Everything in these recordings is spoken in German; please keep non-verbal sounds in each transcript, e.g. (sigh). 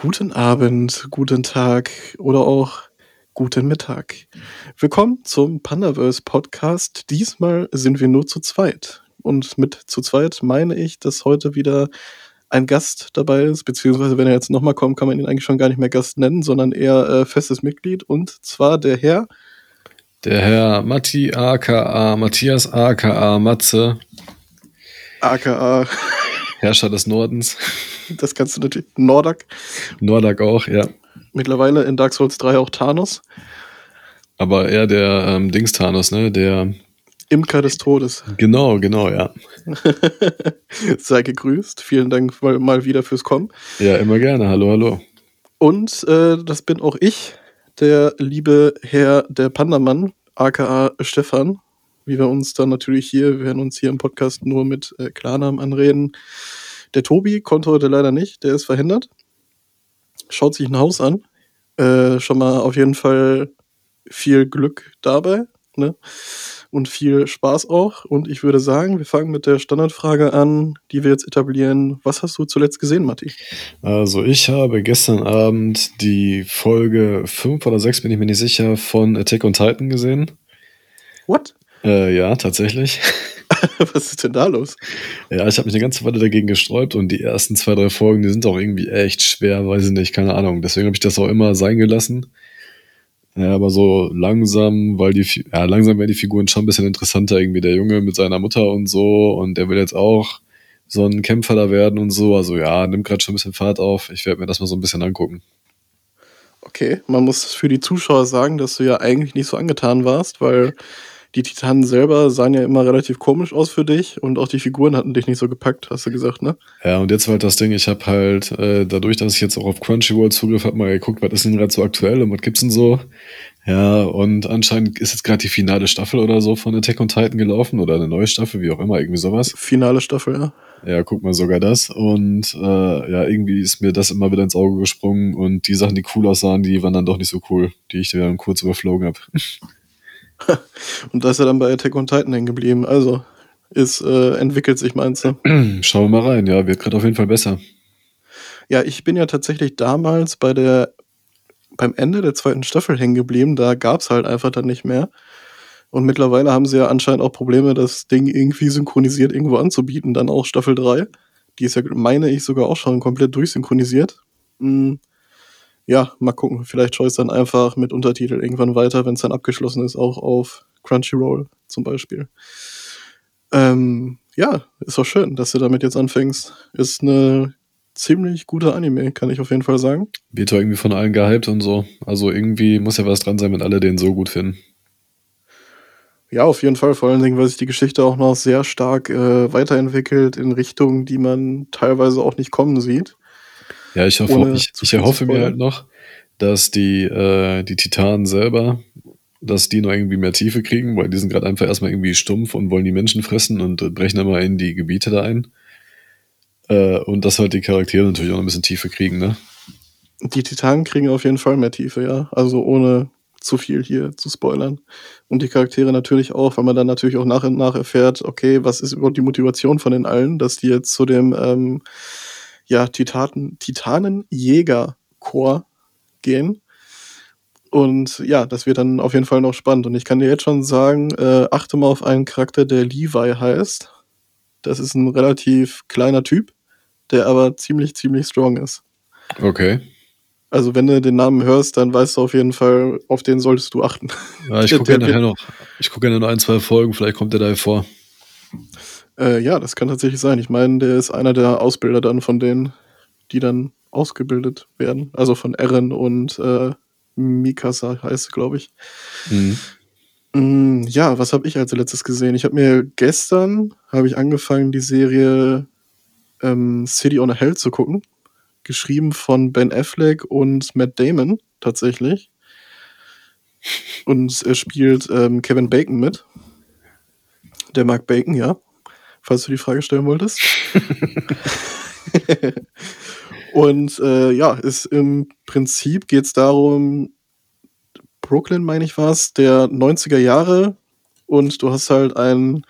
Guten Abend, guten Tag oder auch guten Mittag. Willkommen zum Pandaverse Podcast. Diesmal sind wir nur zu zweit. Und mit zu zweit meine ich, dass heute wieder ein Gast dabei ist, beziehungsweise wenn er jetzt nochmal kommt, kann man ihn eigentlich schon gar nicht mehr Gast nennen, sondern eher äh, festes Mitglied. Und zwar der Herr. Der Herr Matti aka Matthias aka Matze. aka Herrscher des Nordens. Das kannst du natürlich. Nordak. Nordak auch, ja. Mittlerweile in Dark Souls 3 auch Thanos. Aber eher der ähm, Dings Thanos, ne? Der Imker des Todes. Genau, genau, ja. (laughs) Sei gegrüßt. Vielen Dank mal wieder fürs Kommen. Ja, immer gerne. Hallo, hallo. Und äh, das bin auch ich, der liebe Herr der Pandamann, aka Stefan. Wie wir uns dann natürlich hier, wir werden uns hier im Podcast nur mit äh, Klarnamen anreden. Der Tobi konnte heute leider nicht, der ist verhindert. Schaut sich ein Haus an. Äh, schon mal auf jeden Fall viel Glück dabei. Ne? Und viel Spaß auch. Und ich würde sagen, wir fangen mit der Standardfrage an, die wir jetzt etablieren. Was hast du zuletzt gesehen, Matti? Also ich habe gestern Abend die Folge 5 oder 6, bin ich mir nicht sicher, von Attack on Titan gesehen. What? Äh, ja, tatsächlich. (laughs) Was ist denn da los? Ja, ich habe mich eine ganze Weile dagegen gesträubt und die ersten zwei, drei Folgen, die sind auch irgendwie echt schwer, weiß ich nicht, keine Ahnung. Deswegen habe ich das auch immer sein gelassen. Ja, aber so langsam, weil die, ja, langsam werden die Figuren schon ein bisschen interessanter, irgendwie der Junge mit seiner Mutter und so und der will jetzt auch so ein Kämpfer da werden und so. Also ja, nimmt gerade schon ein bisschen Fahrt auf. Ich werde mir das mal so ein bisschen angucken. Okay, man muss für die Zuschauer sagen, dass du ja eigentlich nicht so angetan warst, weil die Titanen selber sahen ja immer relativ komisch aus für dich und auch die Figuren hatten dich nicht so gepackt, hast du gesagt, ne? Ja, und jetzt war halt das Ding, ich habe halt äh, dadurch, dass ich jetzt auch auf Crunchyroll Zugriff habe, mal geguckt, was ist denn gerade so aktuell und was gibt's denn so? Ja, und anscheinend ist jetzt gerade die finale Staffel oder so von Attack on Titan gelaufen oder eine neue Staffel, wie auch immer, irgendwie sowas. Finale Staffel, ja. Ja, guck mal, sogar das. Und äh, ja, irgendwie ist mir das immer wieder ins Auge gesprungen und die Sachen, die cool aussahen, die waren dann doch nicht so cool, die ich dann kurz überflogen habe. (laughs) (laughs) Und da ist er dann bei Attack on Titan hängen geblieben. Also, es äh, entwickelt sich, meinst du? (clears throat) Schauen wir mal rein, ja, wird gerade auf jeden Fall besser. Ja, ich bin ja tatsächlich damals bei der, beim Ende der zweiten Staffel hängen geblieben. Da gab es halt einfach dann nicht mehr. Und mittlerweile haben sie ja anscheinend auch Probleme, das Ding irgendwie synchronisiert irgendwo anzubieten. Dann auch Staffel 3. Die ist ja, meine ich, sogar auch schon komplett durchsynchronisiert. Hm ja, mal gucken. Vielleicht schaue ich es dann einfach mit Untertitel irgendwann weiter, wenn es dann abgeschlossen ist, auch auf Crunchyroll zum Beispiel. Ähm, ja, ist auch schön, dass du damit jetzt anfängst. Ist eine ziemlich gute Anime, kann ich auf jeden Fall sagen. Wird irgendwie von allen gehypt und so. Also irgendwie muss ja was dran sein, wenn alle den so gut finden. Ja, auf jeden Fall. Vor allen Dingen, weil sich die Geschichte auch noch sehr stark äh, weiterentwickelt in Richtungen, die man teilweise auch nicht kommen sieht. Ja, ich, hoffe, ich, ich erhoffe mir halt noch, dass die, äh, die Titanen selber, dass die noch irgendwie mehr Tiefe kriegen, weil die sind gerade einfach erstmal irgendwie stumpf und wollen die Menschen fressen und äh, brechen immer in die Gebiete da ein. Äh, und dass halt die Charaktere natürlich auch noch ein bisschen Tiefe kriegen, ne? Die Titanen kriegen auf jeden Fall mehr Tiefe, ja. Also ohne zu viel hier zu spoilern. Und die Charaktere natürlich auch, weil man dann natürlich auch nach und nach erfährt, okay, was ist überhaupt die Motivation von den allen, dass die jetzt zu dem ähm, ja, Titanen, Titanenjäger-Chor gehen. Und ja, das wird dann auf jeden Fall noch spannend. Und ich kann dir jetzt schon sagen, äh, achte mal auf einen Charakter, der Levi heißt. Das ist ein relativ kleiner Typ, der aber ziemlich, ziemlich strong ist. Okay. Also wenn du den Namen hörst, dann weißt du auf jeden Fall, auf den solltest du achten. Ja, ich (laughs) gucke ja nachher noch. Ich gucke ja noch ein, zwei Folgen, vielleicht kommt der da vor. Äh, ja, das kann tatsächlich sein. Ich meine, der ist einer der Ausbilder dann von denen, die dann ausgebildet werden. Also von Eren und äh, Mikasa heißt glaube ich. Mhm. Mm, ja, was habe ich als letztes gesehen? Ich habe mir gestern habe ich angefangen, die Serie ähm, City on a Hell zu gucken. Geschrieben von Ben Affleck und Matt Damon tatsächlich. Und er spielt ähm, Kevin Bacon mit. Der mag Bacon, ja falls du die Frage stellen wolltest. (laughs) und äh, ja, ist im Prinzip geht es darum, Brooklyn, meine ich was, der 90er Jahre und du hast halt einen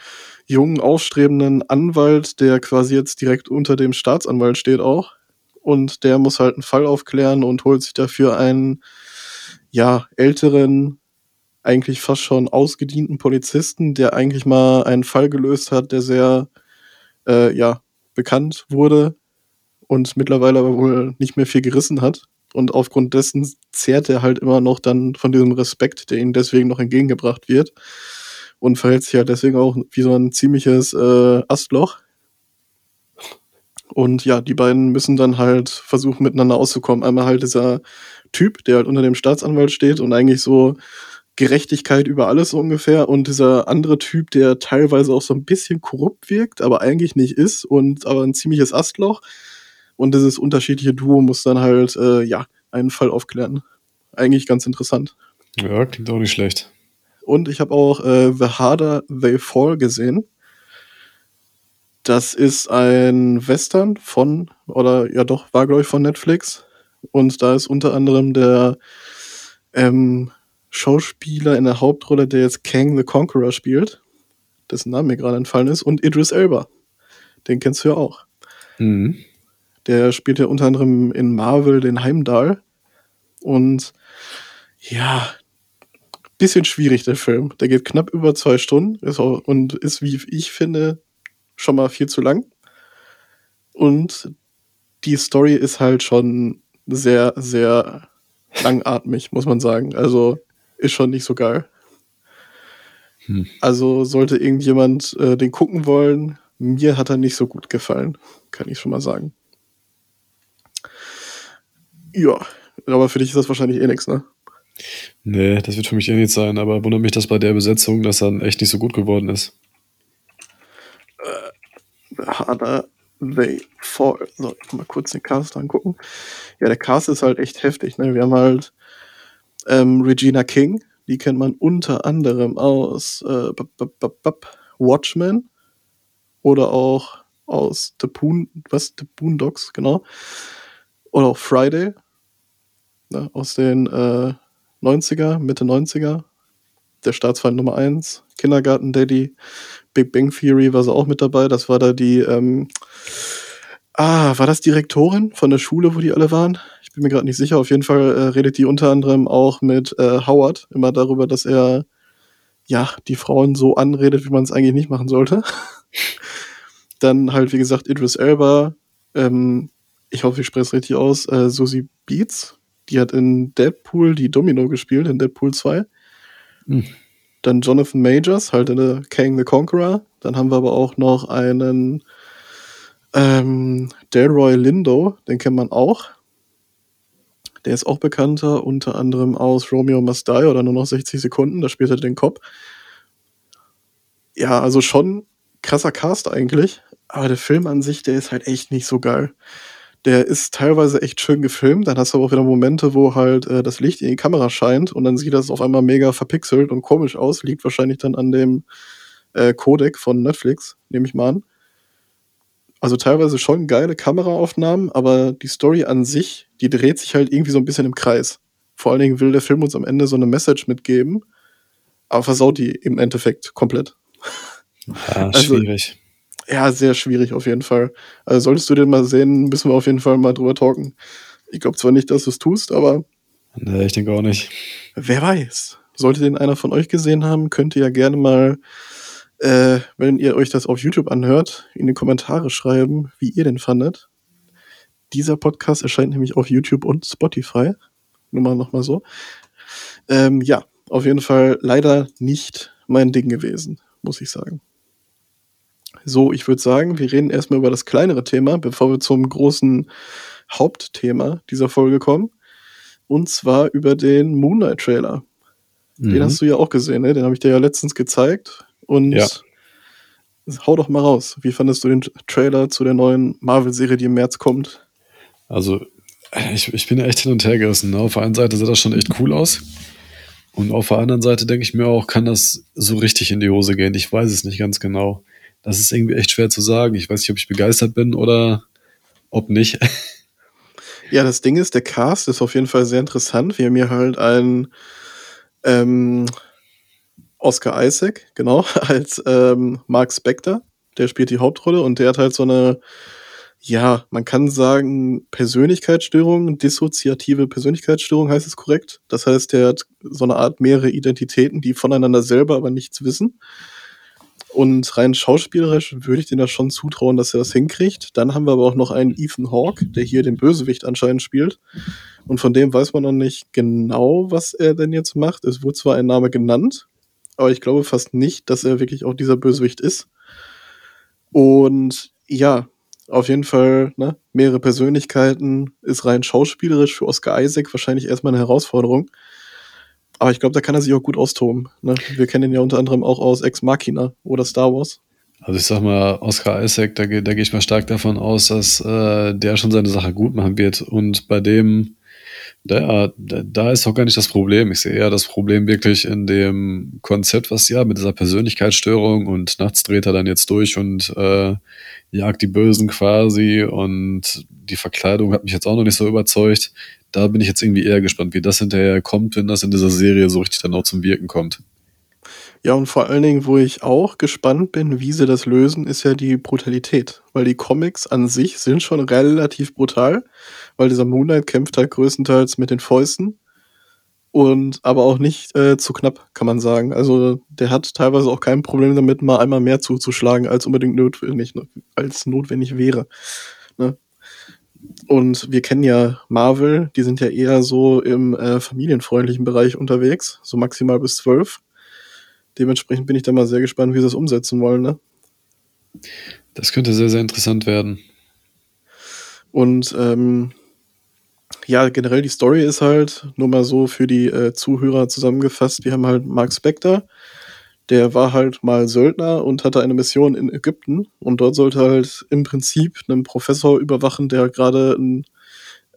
jungen, aufstrebenden Anwalt, der quasi jetzt direkt unter dem Staatsanwalt steht auch. und der muss halt einen Fall aufklären und holt sich dafür einen, ja, älteren, eigentlich fast schon ausgedienten Polizisten, der eigentlich mal einen Fall gelöst hat, der sehr, äh, ja, bekannt wurde und mittlerweile aber wohl nicht mehr viel gerissen hat. Und aufgrund dessen zehrt er halt immer noch dann von diesem Respekt, der ihm deswegen noch entgegengebracht wird. Und verhält sich halt deswegen auch wie so ein ziemliches äh, Astloch. Und ja, die beiden müssen dann halt versuchen, miteinander auszukommen. Einmal halt dieser Typ, der halt unter dem Staatsanwalt steht und eigentlich so Gerechtigkeit über alles ungefähr. Und dieser andere Typ, der teilweise auch so ein bisschen korrupt wirkt, aber eigentlich nicht ist und aber ein ziemliches Astloch. Und dieses unterschiedliche Duo muss dann halt, äh, ja, einen Fall aufklären. Eigentlich ganz interessant. Ja, klingt auch nicht schlecht. Und ich habe auch äh, The Harder They Fall gesehen. Das ist ein Western von, oder ja doch, war glaube ich von Netflix. Und da ist unter anderem der ähm, Schauspieler in der Hauptrolle, der jetzt Kang the Conqueror spielt, dessen Name mir gerade entfallen ist, und Idris Elba. Den kennst du ja auch. Mhm. Der spielt ja unter anderem in Marvel den Heimdall. Und ja, bisschen schwierig, der Film. Der geht knapp über zwei Stunden ist auch, und ist, wie ich finde, schon mal viel zu lang. Und die Story ist halt schon sehr, sehr langatmig, muss man sagen. Also ist schon nicht so geil. Hm. Also sollte irgendjemand äh, den gucken wollen, mir hat er nicht so gut gefallen, kann ich schon mal sagen. Ja, aber für dich ist das wahrscheinlich eh nichts, ne? Nee, das wird für mich eh nicht sein, aber wundert mich, dass bei der Besetzung das dann echt nicht so gut geworden ist. Äh, harder they fall. So, mal kurz den Cast angucken. Ja, der Cast ist halt echt heftig, ne? Wir haben halt ähm, Regina King, die kennt man unter anderem aus äh, Watchmen oder auch aus The Boon, was? The Boondocks, genau. Oder auch Friday, ne, aus den äh, 90er, Mitte 90er. Der Staatsfeind Nummer 1, Kindergarten Daddy, Big Bang Theory war sie auch mit dabei. Das war da die, ähm, ah, war das Direktorin von der Schule, wo die alle waren? Ich bin mir gerade nicht sicher. Auf jeden Fall äh, redet die unter anderem auch mit äh, Howard immer darüber, dass er ja die Frauen so anredet, wie man es eigentlich nicht machen sollte. (laughs) Dann halt, wie gesagt, Idris Elba, ähm, ich hoffe, ich spreche es richtig aus, äh, Susie Beats, die hat in Deadpool die Domino gespielt, in Deadpool 2. Hm. Dann Jonathan Majors, halt in der Kang the Conqueror. Dann haben wir aber auch noch einen ähm, Delroy Lindo, den kennt man auch. Der ist auch bekannter, unter anderem aus Romeo Must Die oder nur noch 60 Sekunden. Da spielt er den Cop. Ja, also schon krasser Cast eigentlich. Aber der Film an sich, der ist halt echt nicht so geil. Der ist teilweise echt schön gefilmt. Dann hast du aber auch wieder Momente, wo halt äh, das Licht in die Kamera scheint und dann sieht das auf einmal mega verpixelt und komisch aus. Liegt wahrscheinlich dann an dem äh, Codec von Netflix, nehme ich mal an. Also teilweise schon geile Kameraaufnahmen, aber die Story an sich, die dreht sich halt irgendwie so ein bisschen im Kreis. Vor allen Dingen will der Film uns am Ende so eine Message mitgeben, aber versaut die im Endeffekt komplett. Ja, (laughs) also, schwierig. Ja, sehr schwierig auf jeden Fall. Also solltest du den mal sehen, müssen wir auf jeden Fall mal drüber talken. Ich glaube zwar nicht, dass du es tust, aber. Nee, ich denke auch nicht. Wer weiß. Sollte den einer von euch gesehen haben, könnt ihr ja gerne mal, äh, wenn ihr euch das auf YouTube anhört, in die Kommentare schreiben, wie ihr den fandet. Dieser Podcast erscheint nämlich auf YouTube und Spotify. Nur mal nochmal so. Ähm, ja, auf jeden Fall leider nicht mein Ding gewesen, muss ich sagen. So, ich würde sagen, wir reden erstmal über das kleinere Thema, bevor wir zum großen Hauptthema dieser Folge kommen. Und zwar über den Moonlight Trailer. Mhm. Den hast du ja auch gesehen, ne? Den habe ich dir ja letztens gezeigt. Und ja. hau doch mal raus. Wie fandest du den Trailer zu der neuen Marvel-Serie, die im März kommt? Also, ich, ich bin ja echt hin und her gerissen. Ne? Auf der einen Seite sah das schon echt cool aus. Und auf der anderen Seite denke ich mir auch, kann das so richtig in die Hose gehen? Ich weiß es nicht ganz genau das ist irgendwie echt schwer zu sagen. Ich weiß nicht, ob ich begeistert bin oder ob nicht. (laughs) Ja, das Ding ist, der Cast ist auf jeden Fall sehr interessant. Wir haben hier halt einen ähm, Oscar Isaac, genau, (laughs) als ähm, Mark Spector. Der spielt die Hauptrolle und der hat halt so eine ja, man kann sagen, Persönlichkeitsstörung, dissoziative Persönlichkeitsstörung heißt es korrekt. Das heißt, er hat so eine Art mehrere Identitäten, die voneinander selber aber nichts wissen. Und rein schauspielerisch würde ich denen das schon zutrauen, dass er das hinkriegt. Dann haben wir aber auch noch einen Ethan Hawke, der hier den Bösewicht anscheinend spielt. Und von dem weiß man noch nicht genau, was er denn jetzt macht. Es wurde zwar ein Name genannt, aber ich glaube fast nicht, dass er wirklich auch dieser Bösewicht ist. Und ja, auf jeden Fall, ne, mehrere Persönlichkeiten ist rein schauspielerisch für Oscar Isaac wahrscheinlich erstmal eine Herausforderung. Aber ich glaube, da kann er sich auch gut austoben. Ne? Wir kennen ihn ja unter anderem auch aus Ex Machina oder Star Wars. Also ich sag mal, Oscar Isaac, da, da gehe ich mal stark davon aus, dass äh, der schon seine Sache gut machen wird. Und bei dem, da, da ist auch gar nicht das Problem. Ich sehe eher das Problem wirklich in dem Konzept, was ja mit dieser Persönlichkeitsstörung und nachts dreht er dann jetzt durch und äh, jagt die Bösen quasi und die Verkleidung hat mich jetzt auch noch nicht so überzeugt da bin ich jetzt irgendwie eher gespannt, wie das hinterher kommt, wenn das in dieser Serie so richtig dann auch zum Wirken kommt. Ja, und vor allen Dingen, wo ich auch gespannt bin, wie sie das lösen, ist ja die Brutalität. Weil die Comics an sich sind schon relativ brutal, weil dieser Moonlight kämpft halt größtenteils mit den Fäusten. Und aber auch nicht äh, zu knapp, kann man sagen. Also der hat teilweise auch kein Problem damit, mal einmal mehr zuzuschlagen, als unbedingt notwendig, als notwendig wäre. Ne? Und wir kennen ja Marvel, die sind ja eher so im äh, familienfreundlichen Bereich unterwegs, so maximal bis zwölf. Dementsprechend bin ich da mal sehr gespannt, wie sie das umsetzen wollen. Ne? Das könnte sehr, sehr interessant werden. Und ähm, ja, generell die Story ist halt, nur mal so für die äh, Zuhörer zusammengefasst, wir haben halt Mark Spector, der war halt mal Söldner und hatte eine Mission in Ägypten und dort sollte halt im Prinzip einen Professor überwachen, der gerade ein,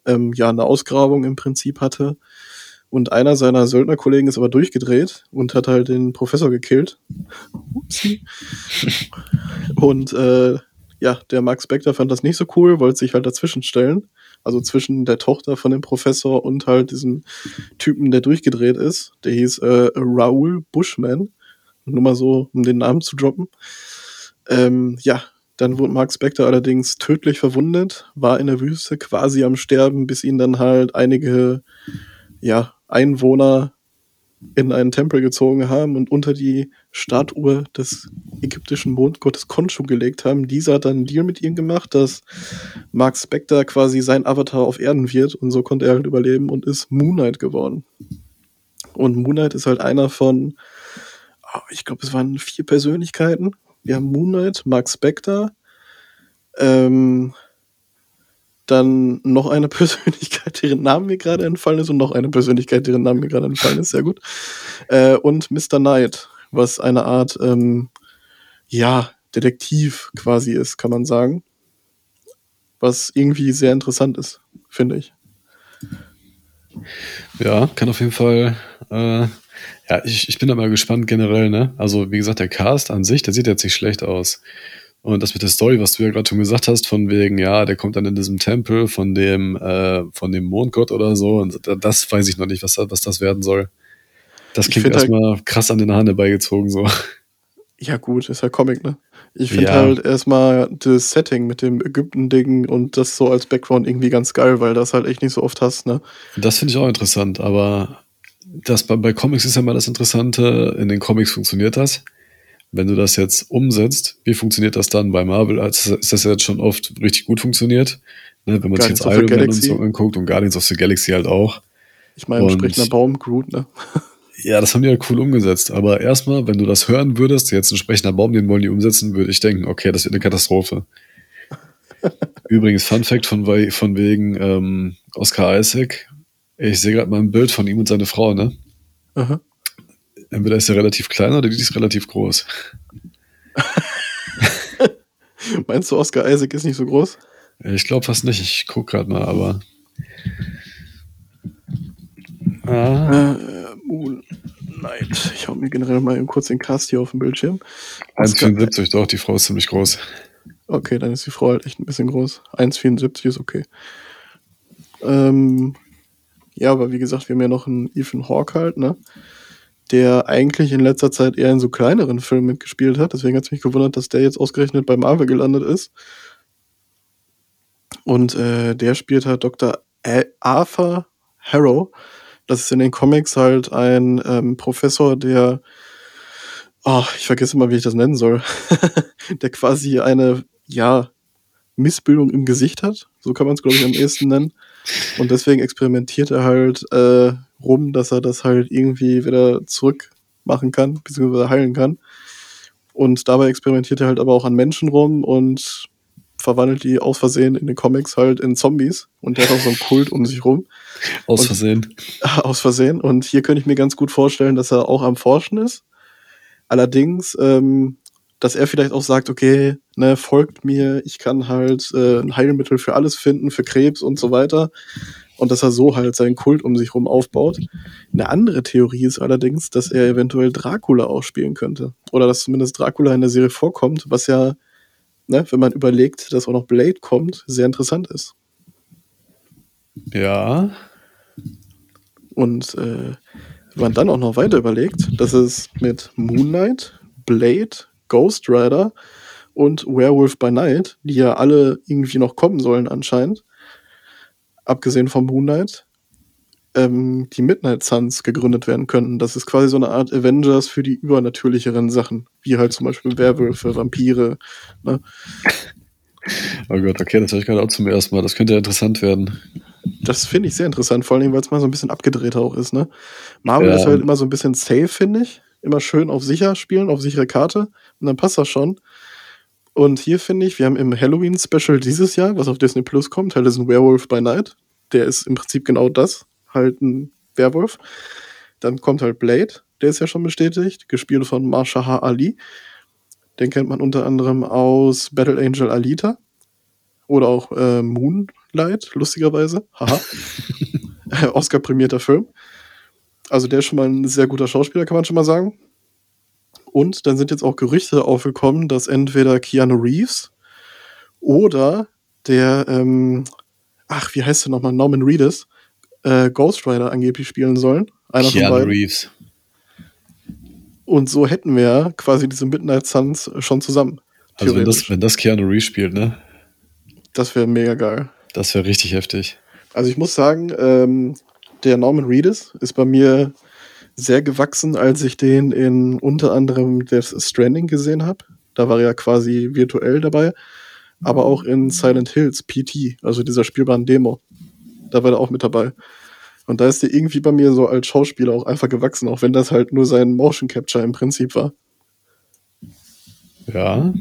ähm, ja, eine Ausgrabung im Prinzip hatte. Und einer seiner Söldnerkollegen ist aber durchgedreht und hat halt den Professor gekillt. Upsi. (laughs) und äh, ja, der Max Spector fand das nicht so cool, wollte sich halt dazwischen stellen. Also zwischen der Tochter von dem Professor und halt diesem Typen, der durchgedreht ist. Der hieß äh, Raoul Bushman. Nur mal so, um den Namen zu droppen. Ähm, ja, dann wurde Mark Spector allerdings tödlich verwundet, war in der Wüste quasi am Sterben, bis ihn dann halt einige ja, Einwohner in einen Tempel gezogen haben und unter die Statue des ägyptischen Mondgottes Khonshu gelegt haben. Dieser hat dann einen Deal mit ihm gemacht, dass Mark Spector quasi sein Avatar auf Erden wird und so konnte er halt überleben und ist Moonlight geworden. Und Moonlight ist halt einer von ich glaube, es waren vier Persönlichkeiten. Wir haben Moonlight, Mark Spector, ähm, dann noch eine (laughs) Persönlichkeit, deren Namen mir gerade entfallen ist, und noch eine Persönlichkeit, deren Namen mir gerade entfallen ist, sehr gut. Äh, und Mr. Knight, was eine Art, ähm, ja, Detektiv quasi ist, kann man sagen. Was irgendwie sehr interessant ist, finde ich. Ja, kann auf jeden Fall äh, ja, ich, ich bin da mal gespannt generell, ne? Also, wie gesagt, der Cast an sich, der sieht jetzt nicht schlecht aus. Und das mit der Story, was du ja gerade schon gesagt hast, von wegen, ja, der kommt dann in diesem Tempel von dem, äh, von dem Mondgott oder so. Und das weiß ich noch nicht, was, was das werden soll. Das klingt halt erstmal halt, krass an den Haaren herbeigezogen, so. Ja, gut, ist ja Comic, ne? Ich finde ja. halt erstmal das Setting mit dem Ägypten-Ding und das so als Background irgendwie ganz geil, weil das halt echt nicht so oft hast, ne? Das finde ich auch interessant, aber das bei, bei Comics ist ja mal das Interessante, in den Comics funktioniert das. Wenn du das jetzt umsetzt, wie funktioniert das dann bei Marvel? Also ist das jetzt schon oft richtig gut funktioniert? Ne, wenn man Guardians sich jetzt Iron Man und so anguckt und Guardians of the Galaxy halt auch. Ich meine, sprechender Baum, Groot, ne? (laughs) Ja, das haben die ja cool umgesetzt. Aber erstmal, wenn du das hören würdest, jetzt ein sprechender Baum, den wollen die umsetzen, würde ich denken, okay, das wird eine Katastrophe. (laughs) Übrigens, Fun Fact von, von wegen ähm, Oscar Isaac, ich sehe gerade mal ein Bild von ihm und seiner Frau, ne? Aha. Entweder ist er relativ klein oder die ist relativ groß. (laughs) Meinst du, Oscar Isaac ist nicht so groß? Ich glaube fast nicht. Ich gucke gerade mal, aber. Ah. Äh, Moonlight. Ich hau mir generell mal kurz den Cast hier auf dem Bildschirm. 1,74, doch, die Frau ist ziemlich groß. Okay, dann ist die Frau halt echt ein bisschen groß. 1,74 ist okay. Ähm, ja, aber wie gesagt, wir haben ja noch einen Ethan Hawke halt, ne? Der eigentlich in letzter Zeit eher in so kleineren Filmen mitgespielt hat. Deswegen hat es mich gewundert, dass der jetzt ausgerechnet bei Marvel gelandet ist. Und äh, der spielt halt Dr. Arthur Harrow. Das ist in den Comics halt ein ähm, Professor, der, oh, ich vergesse immer, wie ich das nennen soll, (laughs) der quasi eine, ja, Missbildung im Gesicht hat. So kann man es, glaube ich, am ehesten nennen. Und deswegen experimentiert er halt äh, rum, dass er das halt irgendwie wieder zurück machen kann, beziehungsweise heilen kann. Und dabei experimentiert er halt aber auch an Menschen rum und verwandelt die aus Versehen in den Comics halt in Zombies. Und der hat auch so einen Kult um sich rum. Aus Versehen. Und, (laughs) aus Versehen. Und hier könnte ich mir ganz gut vorstellen, dass er auch am Forschen ist. Allerdings, ähm, dass er vielleicht auch sagt, okay, ne, folgt mir, ich kann halt äh, ein Heilmittel für alles finden, für Krebs und so weiter und dass er so halt seinen Kult um sich rum aufbaut. Eine andere Theorie ist allerdings, dass er eventuell Dracula auch spielen könnte. Oder dass zumindest Dracula in der Serie vorkommt, was ja, ne, wenn man überlegt, dass auch noch Blade kommt, sehr interessant ist. Ja. Und äh, wenn man dann auch noch weiter überlegt, dass es mit Moon Knight, Blade, Ghost Rider und Werewolf by Night, die ja alle irgendwie noch kommen sollen anscheinend, abgesehen vom Moonlight, ähm, die Midnight Suns gegründet werden könnten. Das ist quasi so eine Art Avengers für die übernatürlicheren Sachen, wie halt zum Beispiel Werwölfe, Vampire. Ne? Oh Gott, okay, das höre ich gerade auch zum ersten Mal. Das könnte ja interessant werden. Das finde ich sehr interessant, vor allem, weil es mal so ein bisschen abgedreht auch ist. Ne? Marvel ja. ist halt immer so ein bisschen safe, finde ich. Immer schön auf sicher spielen, auf sichere Karte. Und dann passt das schon. Und hier finde ich, wir haben im Halloween-Special dieses Jahr, was auf Disney Plus kommt, halt ist ein Werewolf by Night. Der ist im Prinzip genau das, halt ein Werwolf. Dann kommt halt Blade, der ist ja schon bestätigt, gespielt von Marsha. Ali. Den kennt man unter anderem aus Battle Angel Alita. Oder auch äh, Moonlight, lustigerweise. Haha. (laughs) Oscar-prämierter Film. Also der ist schon mal ein sehr guter Schauspieler, kann man schon mal sagen. Und dann sind jetzt auch Gerüchte aufgekommen, dass entweder Keanu Reeves oder der, ähm, ach, wie heißt der nochmal, Norman Reedus, äh, Ghost Rider angeblich spielen sollen. Einer Keanu. Reeves. Und so hätten wir quasi diese Midnight Suns schon zusammen. Also wenn das, wenn das Keanu Reeves spielt, ne? Das wäre mega geil. Das wäre richtig heftig. Also ich muss sagen, ähm, der Norman Reedus ist bei mir sehr gewachsen, als ich den in unter anderem Death Stranding gesehen habe. Da war er ja quasi virtuell dabei. Aber auch in Silent Hills PT, also dieser spielbaren Demo. Da war er auch mit dabei. Und da ist er irgendwie bei mir so als Schauspieler auch einfach gewachsen, auch wenn das halt nur sein Motion Capture im Prinzip war. Ja.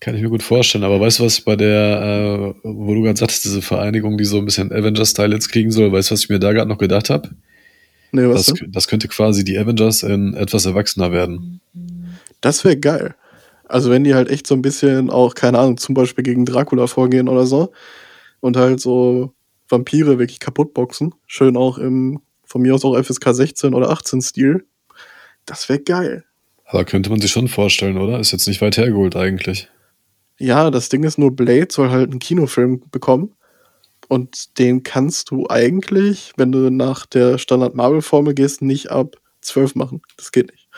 Kann ich mir gut vorstellen. Aber weißt du, was bei der, äh, wo du gerade sagtest, diese Vereinigung, die so ein bisschen Avengers-Style jetzt kriegen soll, weißt du, was ich mir da gerade noch gedacht habe? Nee, was das, das könnte quasi die Avengers in etwas erwachsener werden. Das wäre geil. Also wenn die halt echt so ein bisschen auch, keine Ahnung, zum Beispiel gegen Dracula vorgehen oder so und halt so Vampire wirklich kaputt boxen, schön auch im, von mir aus auch FSK 16 oder 18 Stil, das wäre geil. Aber könnte man sich schon vorstellen, oder? Ist jetzt nicht weit hergeholt eigentlich. Ja, das Ding ist nur, Blade soll halt einen Kinofilm bekommen. Und den kannst du eigentlich, wenn du nach der Standard-Marvel-Formel gehst, nicht ab 12 machen. Das geht nicht.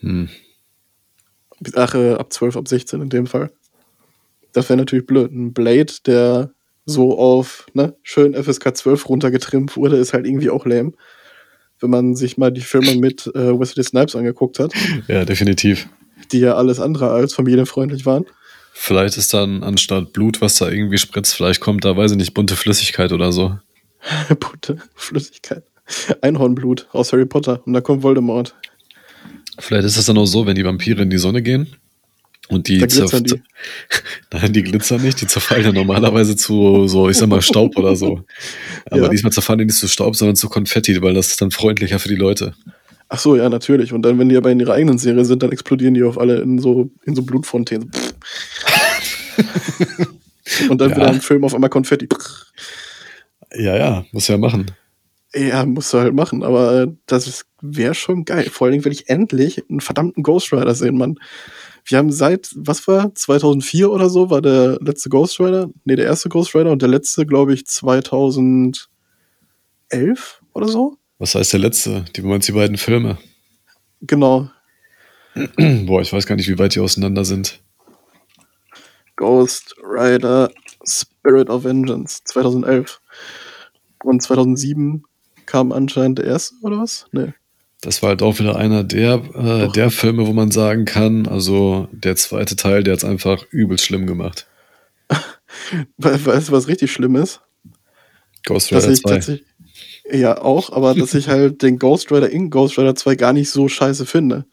Hm. Ach, äh, ab 12, ab 16 in dem Fall. Das wäre natürlich blöd. Ein Blade, der so auf ne, schön FSK 12 runtergetrimmt wurde, ist halt irgendwie auch lame. Wenn man sich mal die Filme mit äh, Wesley Snipes angeguckt hat. Ja, definitiv. Die ja alles andere als familienfreundlich waren. Vielleicht ist dann anstatt Blut, was da irgendwie spritzt, vielleicht kommt da, weiß ich nicht, bunte Flüssigkeit oder so. (laughs) bunte Flüssigkeit. Einhornblut aus Harry Potter und da kommt Voldemort. Vielleicht ist es dann auch so, wenn die Vampire in die Sonne gehen und die, die. (laughs) Nein, die glitzern nicht, die zerfallen ja normalerweise zu so, ich sag mal, Staub oder so. (laughs) Aber ja. diesmal zerfallen die nicht zu Staub, sondern zu Konfetti, weil das ist dann freundlicher für die Leute. Ach so, ja, natürlich. Und dann, wenn die aber in ihrer eigenen Serie sind, dann explodieren die auf alle in so, in so Blutfontänen. (laughs) Und dann ja. wieder im Film auf einmal Konfetti. Ja, ja, muss ja machen. Ja, musst du halt machen, aber das wäre schon geil. Vor allen Dingen will ich endlich einen verdammten Ghost Rider sehen, Mann. Wir haben seit, was war, 2004 oder so, war der letzte Ghost Rider? Ne, der erste Ghost Rider und der letzte, glaube ich, 2011 oder so. Was heißt der letzte? Die meinst die beiden Filme? Genau. (clears throat) Boah, ich weiß gar nicht, wie weit die auseinander sind. Ghost Rider Spirit of Vengeance 2011. Und 2007 kam anscheinend der erste, oder was? Nee. Das war halt auch wieder einer der, äh, der Filme, wo man sagen kann, also der zweite Teil, der hat es einfach übelst schlimm gemacht. (laughs) weißt du, was richtig schlimm ist? Ghost Rider 2. Ja, auch, aber (laughs) dass ich halt den Ghost Rider in Ghost Rider 2 gar nicht so scheiße finde.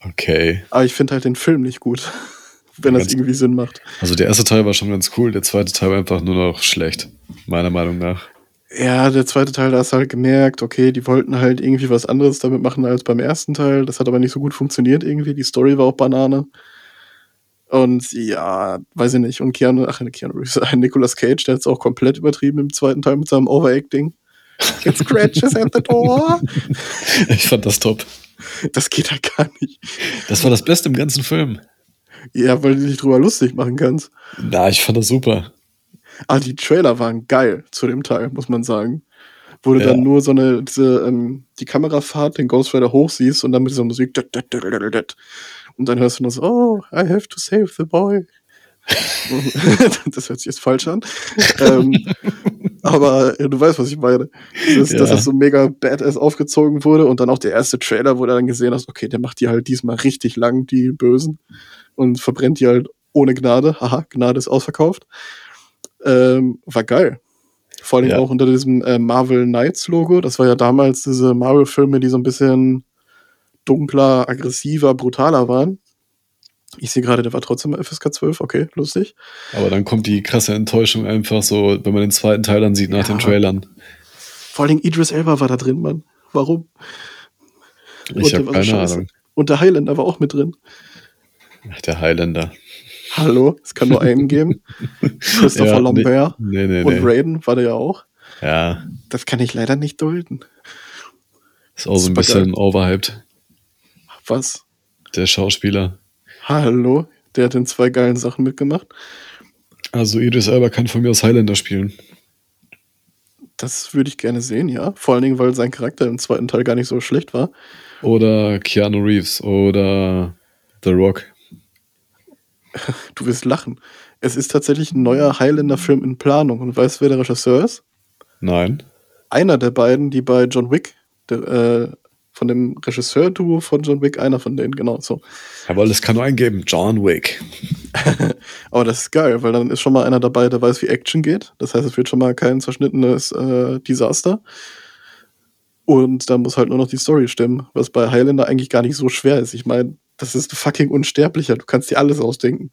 Okay. Aber ich finde halt den Film nicht gut, (laughs) wenn das irgendwie Sinn macht. Also der erste Teil war schon ganz cool, der zweite Teil war einfach nur noch schlecht, meiner Meinung nach. Ja, der zweite Teil, da hast du halt gemerkt, okay, die wollten halt irgendwie was anderes damit machen als beim ersten Teil. Das hat aber nicht so gut funktioniert irgendwie. Die Story war auch Banane. Und ja, weiß ich nicht. Und Keanu, ach, Keanu Reeves, (laughs) Nicolas Cage, der hat es auch komplett übertrieben im zweiten Teil mit seinem Overacting. It scratches at the door. (laughs) Ich fand das top. Das geht halt gar nicht. Das war das Beste im ganzen Film. Ja, weil du dich drüber lustig machen kannst. Na, ich fand das super. Ah, die Trailer waren geil zu dem Teil, muss man sagen. Wo du ja. dann nur so eine, diese, ähm, die Kamerafahrt, den Ghost Rider hochsiehst und dann mit dieser Musik. Und dann hörst du nur so, oh, I have to save the boy. (laughs) das hört sich jetzt falsch an. ähm, (laughs) aber ja, du weißt, was ich meine. Das, ja. Dass das so mega badass aufgezogen wurde und dann auch der erste Trailer, wo du dann gesehen hast, okay, der macht die halt diesmal richtig lang, die Bösen, und verbrennt die halt ohne Gnade. Haha, Gnade ist ausverkauft. Ähm, war geil. Vor allem ja. auch unter diesem äh, Marvel Knights Logo. Das war ja damals diese Marvel-Filme, die so ein bisschen dunkler, aggressiver, brutaler waren. Ich sehe gerade, der war trotzdem FSK 12, okay, lustig. Aber dann kommt die krasse Enttäuschung einfach so, wenn man den zweiten Teil dann sieht nach ja. den Trailern. Vor allem Idris Elba war da drin, Mann. Warum? Ich habe keine Scheiße. Ahnung. Und der Highlander war auch mit drin. Ach, der Highlander. Hallo, es kann nur einen geben. (laughs) Christopher ja, Lambert nee, nee, nee, und Raiden war der ja auch. Ja. Das kann ich leider nicht dulden. Ist auch so ein bisschen overhyped. Was? Der Schauspieler. Hallo, der hat in zwei geilen Sachen mitgemacht. Also Idris Elba kann von mir aus Highlander spielen. Das würde ich gerne sehen, ja. Vor allen Dingen, weil sein Charakter im zweiten Teil gar nicht so schlecht war. Oder Keanu Reeves oder The Rock. (laughs) Du wirst lachen. Es ist tatsächlich ein neuer Highlander-Film in Planung. Und weißt du, wer der Regisseur ist? Nein. Einer der beiden, die bei John Wick der, äh, von dem Regisseur-Duo von John Wick, einer von denen, genau so. Aber es kann nur eingeben, John Wick. (laughs) Aber das ist geil, weil dann ist schon mal einer dabei, der weiß, wie Action geht. Das heißt, es wird schon mal kein zerschnittenes äh, Desaster. Und dann muss halt nur noch die Story stimmen, was bei Highlander eigentlich gar nicht so schwer ist. Ich meine, das ist fucking unsterblicher, du kannst dir alles ausdenken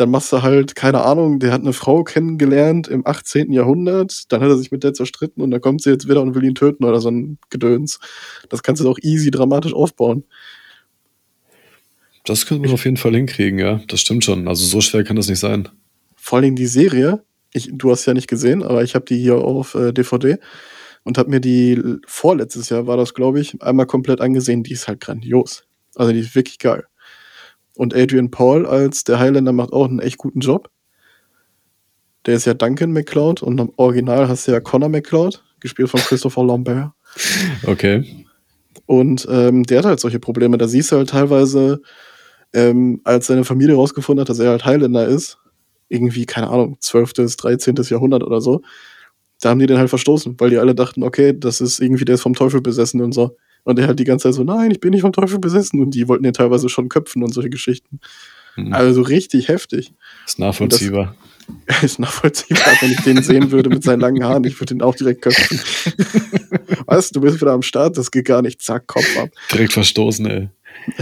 dann machst du halt, keine Ahnung, der hat eine Frau kennengelernt im 18. Jahrhundert, dann hat er sich mit der zerstritten und dann kommt sie jetzt wieder und will ihn töten oder so ein Gedöns. Das kannst du doch easy dramatisch aufbauen. Das können wir auf jeden Fall hinkriegen, ja. Das stimmt schon. Also so schwer kann das nicht sein. Vor allem die Serie, ich, du hast ja nicht gesehen, aber ich habe die hier auf äh, DVD und habe mir die vorletztes Jahr war das, glaube ich, einmal komplett angesehen. Die ist halt grandios. Also die ist wirklich geil. Und Adrian Paul als der Highlander macht auch einen echt guten Job. Der ist ja Duncan McCloud und im Original hast du ja Connor McCloud, gespielt von Christopher Lambert. Okay. Und ähm, der hat halt solche Probleme. Da siehst du halt teilweise, ähm, als seine Familie rausgefunden hat, dass er halt Highlander ist, irgendwie, keine Ahnung, 12., 13. Jahrhundert oder so, da haben die den halt verstoßen, weil die alle dachten, okay, das ist irgendwie, der ist vom Teufel besessen und so. Und er halt die ganze Zeit so, nein, ich bin nicht vom Teufel besessen. Und die wollten den teilweise schon köpfen und solche Geschichten. Mhm. Also richtig heftig. Ist nachvollziehbar. Das (laughs) ist nachvollziehbar, wenn ich den sehen würde mit seinen langen Haaren. Ich würde den auch direkt köpfen. (laughs) Was? Du bist wieder am Start? Das geht gar nicht. Zack, Kopf ab. Direkt verstoßen, ey.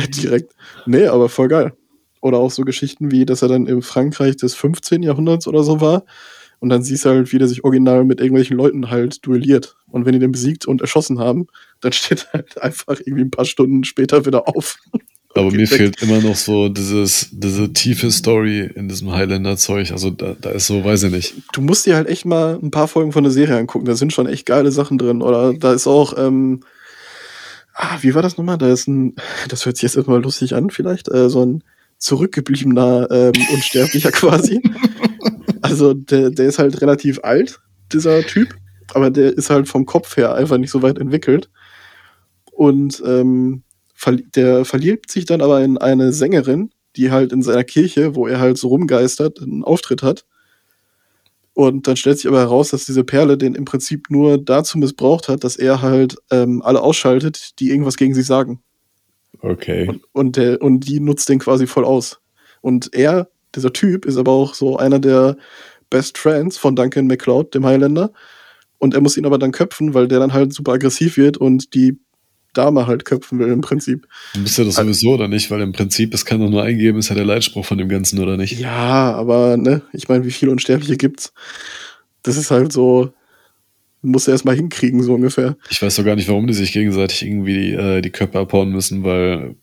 direkt. Nee, aber voll geil. Oder auch so Geschichten wie, dass er dann im Frankreich des 15. Jahrhunderts oder so war und dann siehst du halt, wie der sich original mit irgendwelchen Leuten halt duelliert. Und wenn die den besiegt und erschossen haben, dann steht er halt einfach irgendwie ein paar Stunden später wieder auf. (laughs) Aber mir weg. fehlt immer noch so dieses, diese tiefe Story in diesem Highlander-Zeug. Also da, da ist so, weiß ich nicht. Du musst dir halt echt mal ein paar Folgen von der Serie angucken. Da sind schon echt geile Sachen drin. Oder da ist auch, ähm, ah, wie war das nochmal? Da ist ein, das hört sich jetzt erstmal lustig an, vielleicht, äh, so ein zurückgebliebener ähm, Unsterblicher (laughs) quasi. Also der, der ist halt relativ alt, dieser Typ, aber der ist halt vom Kopf her einfach nicht so weit entwickelt. Und ähm, der verliebt sich dann aber in eine Sängerin, die halt in seiner Kirche, wo er halt so rumgeistert, einen Auftritt hat. Und dann stellt sich aber heraus, dass diese Perle den im Prinzip nur dazu missbraucht hat, dass er halt ähm, alle ausschaltet, die irgendwas gegen sie sagen. Okay. Und, und, der, und die nutzt den quasi voll aus. Und er, dieser Typ, ist aber auch so einer der Best Friends von Duncan McCloud, dem Highlander. Und er muss ihn aber dann köpfen, weil der dann halt super aggressiv wird und die Dame halt köpfen will im Prinzip. Dann bist du das sowieso oder nicht? Weil im Prinzip, es kann doch nur eingeben, ist ja der Leitspruch von dem Ganzen, oder nicht? Ja, aber ne, ich meine, wie viele Unsterbliche gibt's? Das ist halt so, muss er erstmal hinkriegen, so ungefähr. Ich weiß doch gar nicht, warum die sich gegenseitig irgendwie die, äh, die Köpfe abhauen müssen, weil,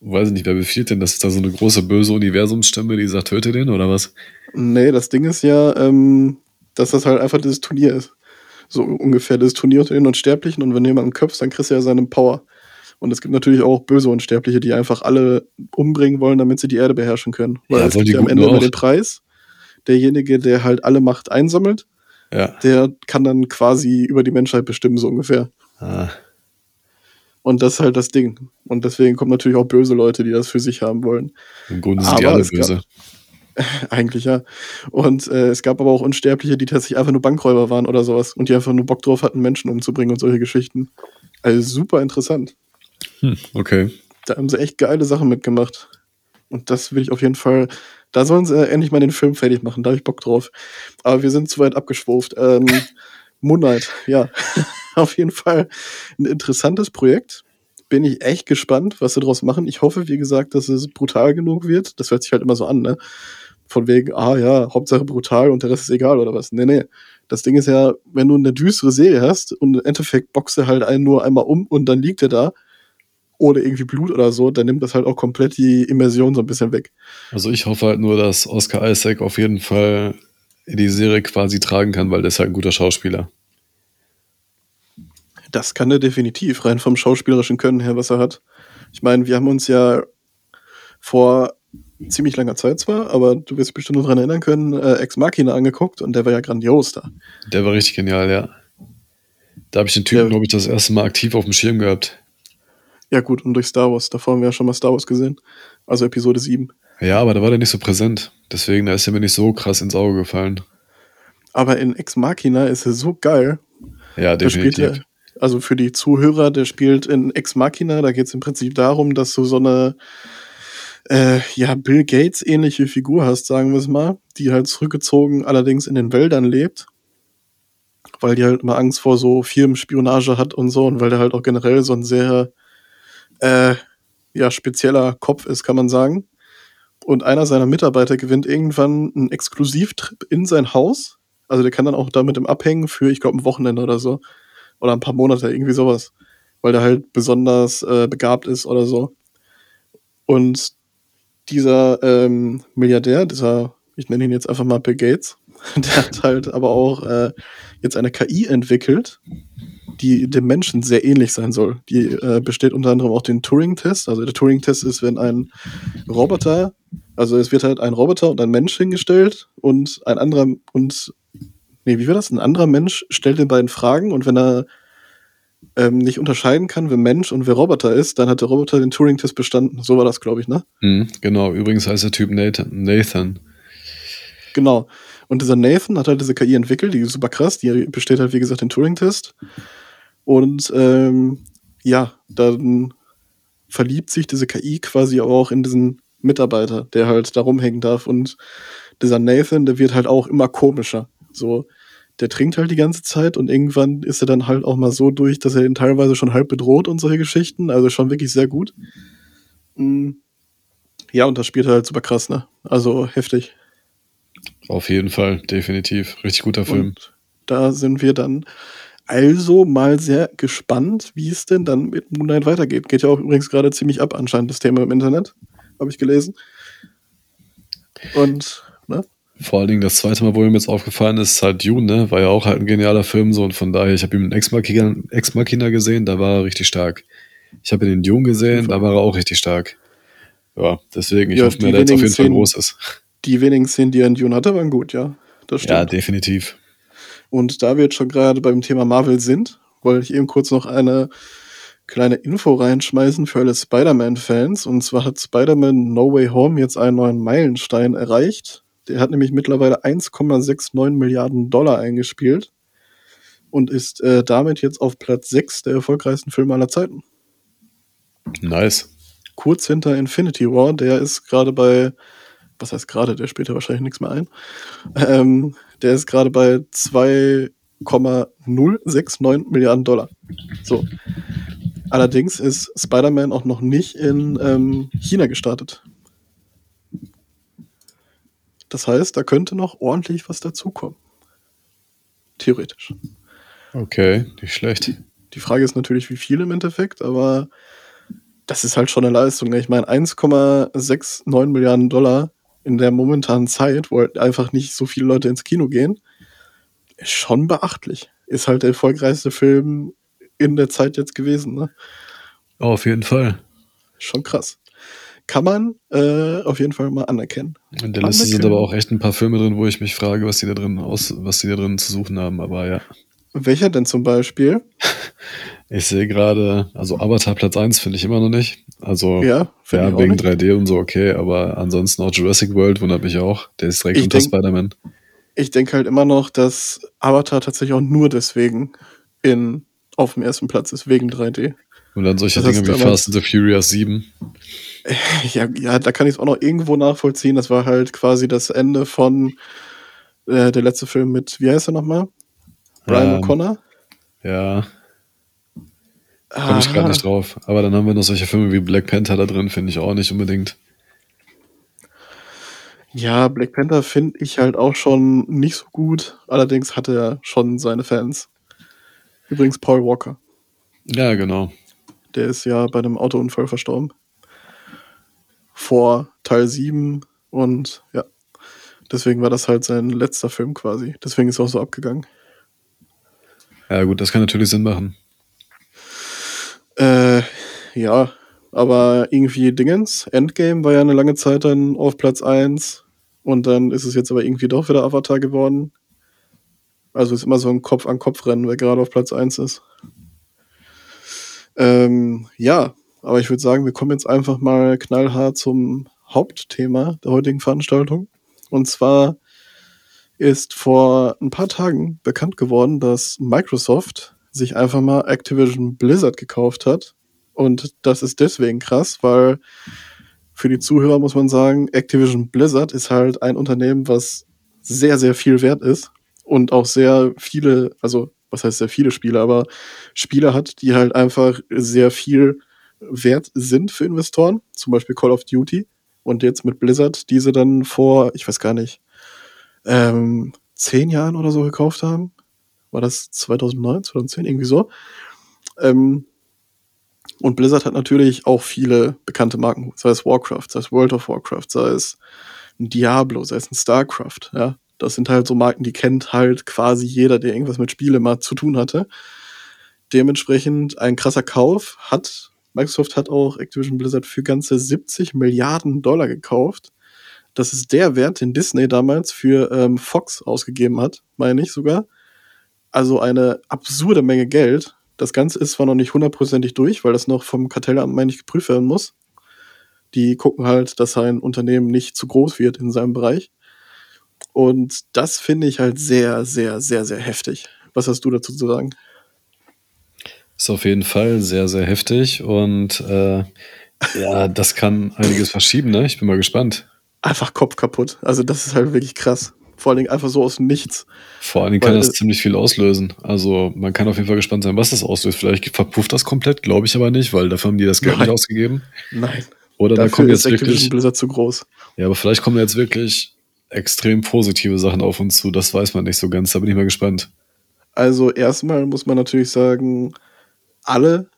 weiß ich nicht, wer befiehlt denn? Das ist da so eine große böse Universumsstimme, die sagt, töte den, oder was? Nee, das Ding ist ja, ähm, dass das halt einfach dieses Turnier ist. So ungefähr das Turnier unter den Unsterblichen und wenn du jemanden köpfst, dann kriegst du ja seine Power. Und es gibt natürlich auch böse Unsterbliche, die einfach alle umbringen wollen, damit sie die Erde beherrschen können. Weil Ja, es gibt ja am Ende immer den Preis. Derjenige, der halt alle Macht einsammelt, Ja. der kann dann quasi über die Menschheit bestimmen, so ungefähr. Ah, Und das ist halt das Ding. Und deswegen kommen natürlich auch böse Leute, die das für sich haben wollen. Im Grunde sind die Aber alle es gab- böse. (laughs) Eigentlich ja. Und äh, es gab aber auch Unsterbliche, die tatsächlich einfach nur Bankräuber waren oder sowas und die einfach nur Bock drauf hatten, Menschen umzubringen und solche Geschichten. Also super interessant. Hm, okay. Da haben sie echt geile Sachen mitgemacht. Und das will ich auf jeden Fall. Da sollen sie endlich mal den Film fertig machen, da habe ich Bock drauf. Aber wir sind zu weit abgeschwurft. Ähm, (laughs) Moon Knight, ja. (laughs) auf jeden Fall ein interessantes Projekt. Bin ich echt gespannt, was sie daraus machen. Ich hoffe, wie gesagt, dass es brutal genug wird. Das hört sich halt immer so an, ne? Von wegen, ah ja, Hauptsache brutal und der Rest ist egal oder was. Nee, nee. Das Ding ist ja, wenn du eine düstere Serie hast und im Endeffekt boxt er halt einen nur einmal um und dann liegt er da, ohne irgendwie Blut oder so, dann nimmt das halt auch komplett die Immersion so ein bisschen weg. Also ich hoffe halt nur, dass Oscar Isaac auf jeden Fall die Serie quasi tragen kann, weil der ist halt ein guter Schauspieler. Das kann er definitiv, rein vom schauspielerischen Können her, was er hat. Ich meine, wir haben uns ja vor ziemlich langer Zeit zwar, aber du wirst dich bestimmt noch daran erinnern können, äh, Ex Machina angeguckt und der war ja grandios da. Der war richtig genial, ja. Da habe ich den Typen, glaube ich, das erste Mal aktiv auf dem Schirm gehabt. Ja gut, und durch Star Wars, davor haben wir ja schon mal Star Wars gesehen. Also Episode 7. Ja, aber da war der nicht so präsent. Deswegen, da ist er mir nicht so krass ins Auge gefallen. Aber in Ex Machina ist er so geil. Ja, Da spielt definitiv. er, also für die Zuhörer, der spielt in Ex Machina, da geht es im Prinzip darum, dass du so eine äh, ja, Bill Gates ähnliche Figur hast, sagen wir es mal, die halt zurückgezogen allerdings in den Wäldern lebt, weil die halt immer Angst vor so Firmenspionage hat und so und weil der halt auch generell so ein sehr äh, ja, spezieller Kopf ist, kann man sagen. Und einer seiner Mitarbeiter gewinnt irgendwann einen Exklusivtrip in sein Haus. Also der kann dann auch damit im Abhängen für, ich glaube, ein Wochenende oder so. Oder ein paar Monate, irgendwie sowas. Weil der halt besonders äh, begabt ist oder so. Und dieser ähm, Milliardär, dieser, ich nenne ihn jetzt einfach mal Bill Gates, (laughs) der hat halt aber auch äh, jetzt eine KI entwickelt, die dem Menschen sehr ähnlich sein soll. Die äh, besteht unter anderem auch den Turing-Test. Also der Turing-Test ist, wenn ein Roboter, also es wird halt ein Roboter und ein Mensch hingestellt und ein anderer und nee, wie war das? Ein anderer Mensch stellt den beiden Fragen und wenn er ähm, nicht unterscheiden kann, wer Mensch und wer Roboter ist, dann hat der Roboter den Turing-Test bestanden. So war das, glaube ich, ne? Mhm, genau, übrigens heißt der Typ Nathan. Genau. Und dieser Nathan hat halt diese KI entwickelt, die ist super krass, die besteht halt, wie gesagt, den Turing-Test. Und ähm, ja, dann verliebt sich diese KI quasi auch in diesen Mitarbeiter, der halt da rumhängen darf. Und dieser Nathan, der wird halt auch immer komischer. So, der trinkt halt die ganze Zeit und irgendwann ist er dann halt auch mal so durch, dass er ihn teilweise schon halb bedroht und solche Geschichten. Also schon wirklich sehr gut. Mm. Ja, und das spielt er halt super krass, ne? Also heftig. Auf jeden Fall, definitiv. Richtig guter Film. Und da sind wir dann also mal sehr gespannt, wie es denn dann mit Moonlight weitergeht. Geht ja auch übrigens gerade ziemlich ab, anscheinend das Thema im Internet. Habe ich gelesen. Und? Vor allen Dingen das zweite Mal, wo ihm jetzt aufgefallen ist, ist halt Dune, ne? War ja auch halt ein genialer Film so und von daher, ich habe ihn in Ex Machina, Ex Machina gesehen, da war er richtig stark. Ich habe ihn in Dune gesehen, da war er auch richtig stark. Ja, deswegen, ich Ja, hoffe mir, dass er jetzt auf jeden Fall groß ist. Die wenigen Szenen, die er in Dune hatte, waren gut, ja. Das Ja, stimmt. definitiv. Und da wir jetzt schon gerade beim Thema Marvel sind, wollte ich eben kurz noch eine kleine Info reinschmeißen für alle Spider-Man-Fans. Und zwar hat Spider-Man No Way Home jetzt einen neuen Meilenstein erreicht. Der hat nämlich mittlerweile 1,69 Milliarden Dollar eingespielt und ist äh, damit jetzt auf Platz 6 der erfolgreichsten Filme aller Zeiten. Nice. Kurz hinter Infinity War, der ist gerade bei, was heißt gerade, der spielt ja wahrscheinlich nichts mehr ein. Ähm, der ist gerade bei 2,069 Milliarden Dollar. So. Allerdings ist Spider-Man auch noch nicht in ähm, China gestartet. Das heißt, da könnte noch ordentlich was dazukommen. Theoretisch. Okay, nicht schlecht. Die Frage ist natürlich, wie viel im Endeffekt, aber das ist halt schon eine Leistung. Ne? Ich meine, 1,69 Milliarden Dollar in der momentanen Zeit, wo halt einfach nicht so viele Leute ins Kino gehen, ist schon beachtlich. Ist halt der erfolgreichste Film in der Zeit jetzt gewesen. Ne? Oh, auf jeden Fall. Schon krass. Kann man äh, auf jeden Fall mal anerkennen. In der Liste sind aber auch echt ein paar Filme drin, wo ich mich frage, was die da drin aus, was die da drin zu suchen haben, aber ja. Welcher denn zum Beispiel? (laughs) Ich sehe gerade, also Avatar Platz 1 finde ich immer noch nicht. Also ja, ja wegen 3D und so okay, aber ansonsten auch Jurassic World wundert mich auch. Der ist direkt ich unter Spider-Man. Ich denke halt immer noch, dass Avatar tatsächlich auch nur deswegen in, auf dem ersten Platz ist, wegen 3D. Und dann solche das Dinge wie Fast and the Furious 7. Ja, ja da kann ich es auch noch irgendwo nachvollziehen. Das war halt quasi das Ende von äh, der letzte Film mit, wie heißt er nochmal? Brian ähm, O'Connor? Ja. Komme ich gerade nicht drauf. Aber dann haben wir noch solche Filme wie Black Panther da drin, finde ich auch nicht unbedingt. Ja, Black Panther finde ich halt auch schon nicht so gut. Allerdings hat er schon seine Fans. Übrigens Paul Walker. Ja, genau. Der ist ja bei einem Autounfall verstorben. Vor Teil 7 und ja. Deswegen war das halt sein letzter Film quasi. Deswegen ist er auch so abgegangen. Ja, gut, das kann natürlich Sinn machen. Äh, ja, aber irgendwie Dingens. Endgame war ja eine lange Zeit dann auf Platz 1 und dann ist es jetzt aber irgendwie doch wieder Avatar geworden. Also ist immer so ein Kopf-an-Kopf-Rennen, wer gerade auf Platz 1 ist. Ähm, ja, aber ich würde sagen, wir kommen jetzt einfach mal knallhart zum Hauptthema der heutigen Veranstaltung. Und zwar ist vor ein paar Tagen bekannt geworden, dass Microsoft sich einfach mal Activision Blizzard gekauft hat. Und das ist deswegen krass, weil für die Zuhörer muss man sagen, Activision Blizzard ist halt ein Unternehmen, was sehr, sehr viel wert ist und auch sehr viele, also was heißt sehr viele Spiele, aber Spiele hat, die halt einfach sehr viel wert sind für Investoren, zum Beispiel Call of Duty. Und jetzt mit Blizzard, diese dann vor, ich weiß gar nicht, ähm, zehn Jahren oder so gekauft haben. War das 2009, 2010, irgendwie so. Ähm, und Blizzard hat natürlich auch viele bekannte Marken, sei es Warcraft, sei es World of Warcraft, sei es ein Diablo, sei es ein StarCraft, ja. Das sind halt so Marken, die kennt halt quasi jeder, der irgendwas mit Spiele mal zu tun hatte. Dementsprechend ein krasser Kauf hat, Microsoft hat auch Activision Blizzard für ganze 70 Milliarden Dollar gekauft. Das ist der Wert, den Disney damals für ähm, Fox ausgegeben hat, meine ich sogar. Also eine absurde Menge Geld. Das Ganze ist zwar noch nicht hundertprozentig durch, weil das noch vom Kartellamt, meine ich, geprüft werden muss. Die gucken halt, dass ein Unternehmen nicht zu groß wird in seinem Bereich. Und das finde ich halt sehr, sehr, sehr, sehr heftig. Was hast du dazu zu sagen? Ist auf jeden Fall sehr, sehr heftig und äh, ja, das kann einiges verschieben, ne? Ich bin mal gespannt einfach Kopf kaputt. Also das ist halt wirklich krass. Vor allen Dingen einfach so aus dem Nichts. Vor allen Dingen kann das ziemlich viel auslösen. Also man kann auf jeden Fall gespannt sein, was das auslöst. Vielleicht verpufft das komplett, glaube ich aber nicht, weil dafür haben die das Geld Nein. nicht ausgegeben. Nein. Oder da kommen jetzt wirklich Blizzard zu groß. Ja, aber vielleicht kommen jetzt wirklich extrem positive Sachen auf uns zu. Das weiß man nicht so ganz. Da bin ich mal gespannt. Also erstmal muss man natürlich sagen, alle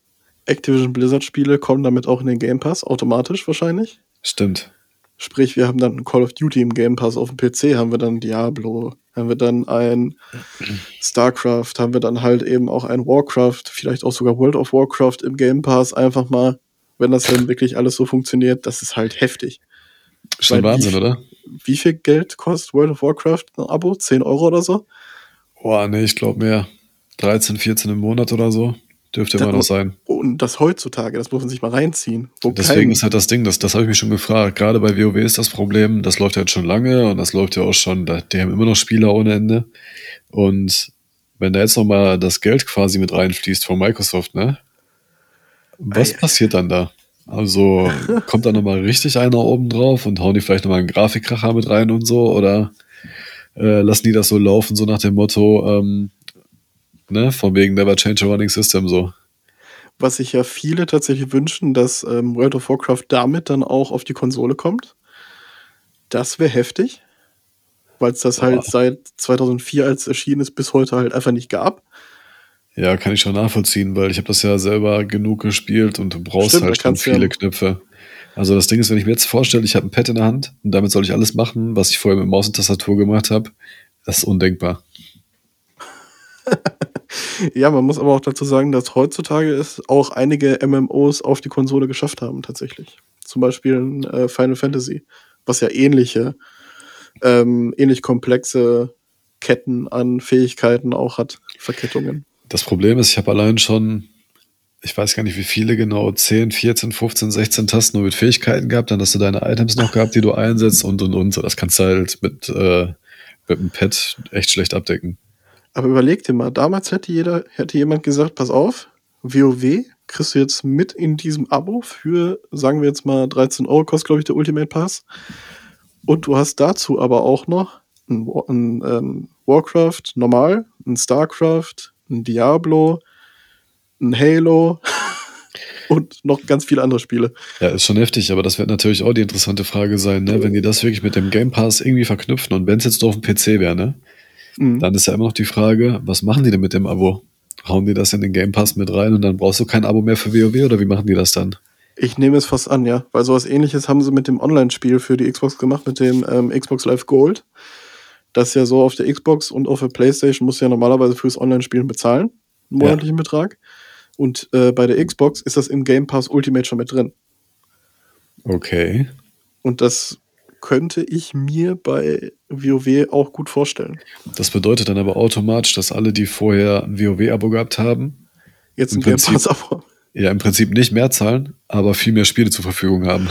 Activision Blizzard Spiele kommen damit auch in den Game Pass automatisch wahrscheinlich. Stimmt. Sprich, wir haben dann Call of Duty im Game Pass auf dem PC, haben wir dann Diablo, haben wir dann ein StarCraft, haben wir dann halt eben auch ein Warcraft, vielleicht auch sogar World of Warcraft im Game Pass, einfach mal, wenn das dann wirklich alles so funktioniert, das ist halt heftig. Schon Weil Wahnsinn, wie, oder? Wie viel Geld kostet World of Warcraft ein Abo? 10 Euro oder so? Boah, nee, ich glaube mehr. 13, 14 im Monat oder so. Dürfte immer noch sein. Und das heutzutage, das muss man sich mal reinziehen. Deswegen ist halt das Ding, das, das habe ich mich schon gefragt. Gerade bei WoW ist das Problem, das läuft ja jetzt schon lange und das läuft ja auch schon, die haben immer noch Spieler ohne Ende. Und wenn da jetzt nochmal das Geld quasi mit reinfließt von Microsoft, ne? Was Ei. passiert dann da? Also (laughs) kommt da nochmal richtig einer oben drauf und hauen die vielleicht nochmal einen Grafikkracher mit rein und so? Oder äh, lassen die das so laufen, so nach dem Motto, ähm, ne, von wegen Never Change a Running System so. was sich ja viele tatsächlich wünschen, dass ähm, World of Warcraft damit dann auch auf die Konsole kommt. Das wäre heftig, weil es das Boah. halt seit 2004, als es erschienen ist, bis heute halt einfach nicht gab. Ja, kann ich schon nachvollziehen, weil ich habe das ja selber genug gespielt und du brauchst Stimmt, halt schon viele ja- Knöpfe. Also das Ding ist, wenn ich mir jetzt vorstelle, ich habe ein Pad in der Hand und damit soll ich alles machen, was ich vorher mit Maus und Tastatur gemacht habe, das ist undenkbar. (laughs) Ja, man muss aber auch dazu sagen, dass heutzutage es auch einige MMOs auf die Konsole geschafft haben, tatsächlich. Zum Beispiel äh, Final Fantasy, was ja ähnliche, ähm, ähnlich komplexe Ketten an Fähigkeiten auch hat, Verkettungen. Das Problem ist, ich habe allein schon, ich weiß gar nicht wie viele genau, 10, 14, 15, 16 Tasten nur mit Fähigkeiten gehabt, dann hast du deine Items noch gehabt, die du einsetzt und und und. Das kannst du halt mit, äh, mit einem Pad echt schlecht abdecken. Aber überleg dir mal, damals hätte jeder, hätte jemand gesagt, pass auf, WoW kriegst du jetzt mit in diesem Abo für, sagen wir jetzt mal, 13 Euro kostet, glaube ich, der Ultimate Pass. Und du hast dazu aber auch noch ein, ein ähm, Warcraft normal, ein Starcraft, ein Diablo, ein Halo (laughs) und noch ganz viele andere Spiele. Ja, ist schon heftig, aber das wird natürlich auch die interessante Frage sein, ne? wenn die das wirklich mit dem Game Pass irgendwie verknüpfen und wenn es jetzt nur auf dem PC wäre, ne? Mhm. dann ist ja immer noch die Frage, was machen die denn mit dem Abo? Hauen die das in den Game Pass mit rein und dann brauchst du kein Abo mehr für WoW oder wie machen die das dann? Ich nehme es fast an, ja. Weil sowas ähnliches haben sie mit dem Online-Spiel für die Xbox gemacht, mit dem ähm, Xbox Live Gold. Das ist ja so auf der Xbox und auf der Playstation musst du ja normalerweise fürs Online-Spielen bezahlen, einen Ja. monatlichen Betrag. Und äh, bei der Xbox ist das im Game Pass Ultimate schon mit drin. Okay. Und das könnte ich mir bei WoW auch gut vorstellen. Das bedeutet dann aber automatisch, dass alle, die vorher ein WoW-Abo gehabt haben, Jetzt ein Game Prinzip- Pass Abo. ja im Prinzip nicht mehr zahlen, aber viel mehr Spiele zur Verfügung haben.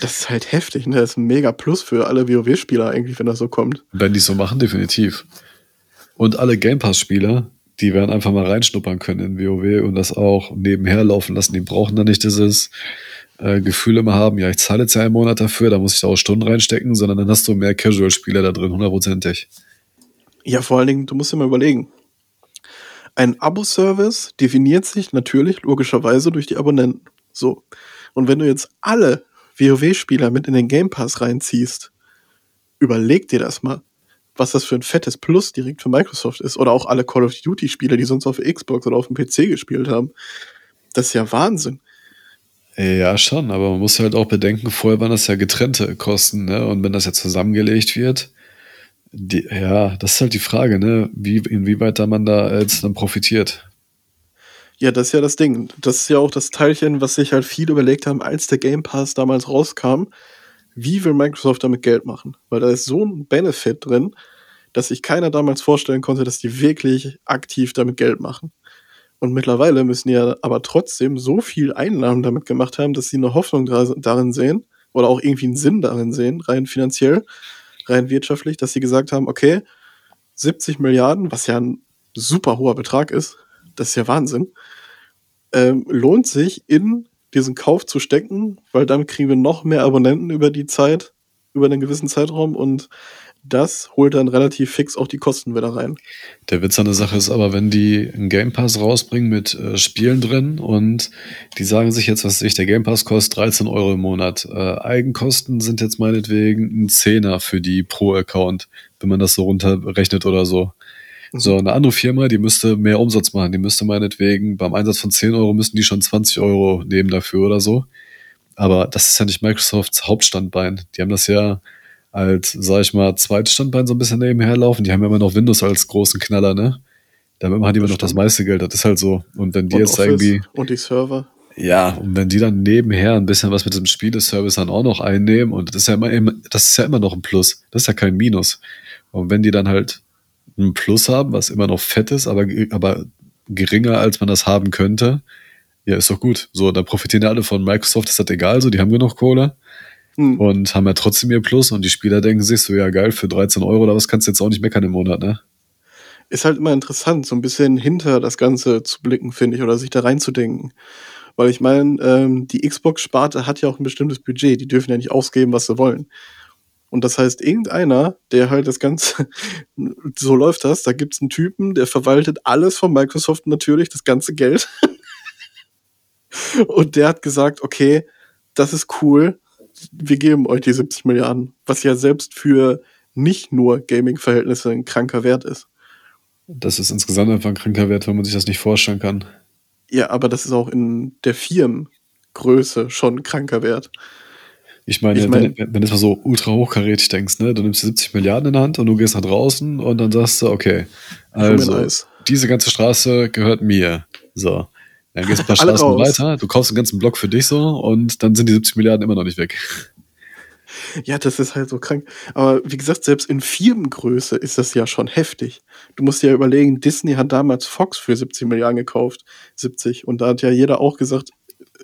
Das ist halt heftig, ne? Das ist ein mega Plus für alle WoW-Spieler eigentlich, wenn das so kommt. Wenn die es so machen, definitiv. Und alle Game Pass-Spieler, die werden einfach mal reinschnuppern können in WoW und das auch nebenher laufen lassen. Die brauchen dann nicht dieses äh, Gefühl haben, ja, ich zahle jetzt ja einen Monat dafür, da muss ich da auch Stunden reinstecken, sondern dann hast du mehr Casual-Spieler da drin, hundertprozentig. Ja, vor allen Dingen, du musst dir mal überlegen. Ein Abo-Service definiert sich natürlich logischerweise durch die Abonnenten. So. Und wenn du jetzt alle WoW-Spieler mit in den Game Pass reinziehst, überleg dir das mal, was das für ein fettes Plus direkt für Microsoft ist. Oder auch alle Call of Duty-Spieler, die sonst auf Xbox oder auf dem PC gespielt haben. Das ist ja Wahnsinn. Ja, schon, aber man muss halt auch bedenken, vorher waren das ja getrennte Kosten, ne? Und wenn das jetzt zusammengelegt wird, die, ja, das ist halt die Frage, ne? Wie, inwieweit da man da jetzt dann profitiert. Ja, das ist ja das Ding. Das ist ja auch das Teilchen, was sich halt viele überlegt haben, als der Game Pass damals rauskam. Wie will Microsoft damit Geld machen? Weil da ist so ein Benefit drin, dass sich keiner damals vorstellen konnte, dass die wirklich aktiv damit Geld machen. Und mittlerweile müssen die ja aber trotzdem so viel Einnahmen damit gemacht haben, dass sie eine Hoffnung darin sehen oder auch irgendwie einen Sinn darin sehen, rein finanziell, rein wirtschaftlich, dass sie gesagt haben, okay, 70 Milliarden, was ja ein super hoher Betrag ist, das ist ja Wahnsinn, ähm, lohnt sich in diesen Kauf zu stecken, weil dann kriegen wir noch mehr Abonnenten über die Zeit, über einen gewissen Zeitraum und das holt dann relativ fix auch die Kosten wieder rein. Der Witz an der Sache ist aber, wenn die einen Game Pass rausbringen mit äh, Spielen drin und die sagen sich jetzt, was ich, der Game Pass kostet 13 Euro im Monat. Äh, Eigenkosten sind jetzt meinetwegen ein Zehner für die pro Account, wenn man das so runterrechnet oder so. So, eine andere Firma, die müsste mehr Umsatz machen. Die müsste meinetwegen beim Einsatz von 10 Euro müssten die schon 20 Euro nehmen dafür oder so. Aber das ist ja nicht Microsofts Hauptstandbein. Die haben das ja als, sag ich mal, Zweitstandbein so ein bisschen nebenher laufen. Die haben ja immer noch Windows als großen Knaller, ne? Damit machen die immer noch das meiste Geld. Das ist halt so. Und wenn die Und jetzt Office irgendwie, und die Server. ja, und wenn die dann nebenher ein bisschen was mit dem Spieleservice dann auch noch einnehmen, und das ist ja immer, immer- das ist ja immer noch ein Plus. Das ist ja kein Minus. Und wenn die dann halt ein Plus haben, was immer noch fett ist, aber, aber geringer, als man das haben könnte. Ja, ist doch gut. So, da profitieren ja alle von. Microsoft ist das egal, so, die haben genug Kohle hm. und haben ja trotzdem ihr Plus und die Spieler denken sich so, ja geil, für 13 Euro oder was kannst du jetzt auch nicht meckern im Monat, ne? Ist halt immer interessant, so ein bisschen hinter das Ganze zu blicken, finde ich, oder sich da reinzudenken. Weil ich meine, ähm, die Xbox-Sparte hat ja auch ein bestimmtes Budget, die dürfen ja nicht ausgeben, was sie wollen. Und das heißt, irgendeiner, der halt das Ganze, (laughs) so läuft das, da gibt es einen Typen, der verwaltet alles von Microsoft natürlich, das ganze Geld. (laughs) Und der hat gesagt, okay, das ist cool, wir geben euch die 70 Milliarden, was ja selbst für nicht nur Gaming-Verhältnisse ein kranker Wert ist. Das ist insgesamt einfach ein kranker Wert, wenn man sich das nicht vorstellen kann. Ja, aber das ist auch in der Firmengröße schon ein kranker Wert. Ich meine, ich mein, wenn, wenn du mal so ultra hochkarätig denkst, ne, du nimmst 70 Milliarden in der Hand und du gehst nach draußen und dann sagst du, okay, also diese ganze Straße gehört mir. So. Dann gehst du ein paar Straßen weiter, du kaufst den ganzen Block für dich so und dann sind die 70 Milliarden immer noch nicht weg. Ja, das ist halt so krank. Aber wie gesagt, selbst in Firmengröße ist das ja schon heftig. Du musst dir ja überlegen, Disney hat damals Fox für 70 Milliarden gekauft. 70. Und da hat ja jeder auch gesagt,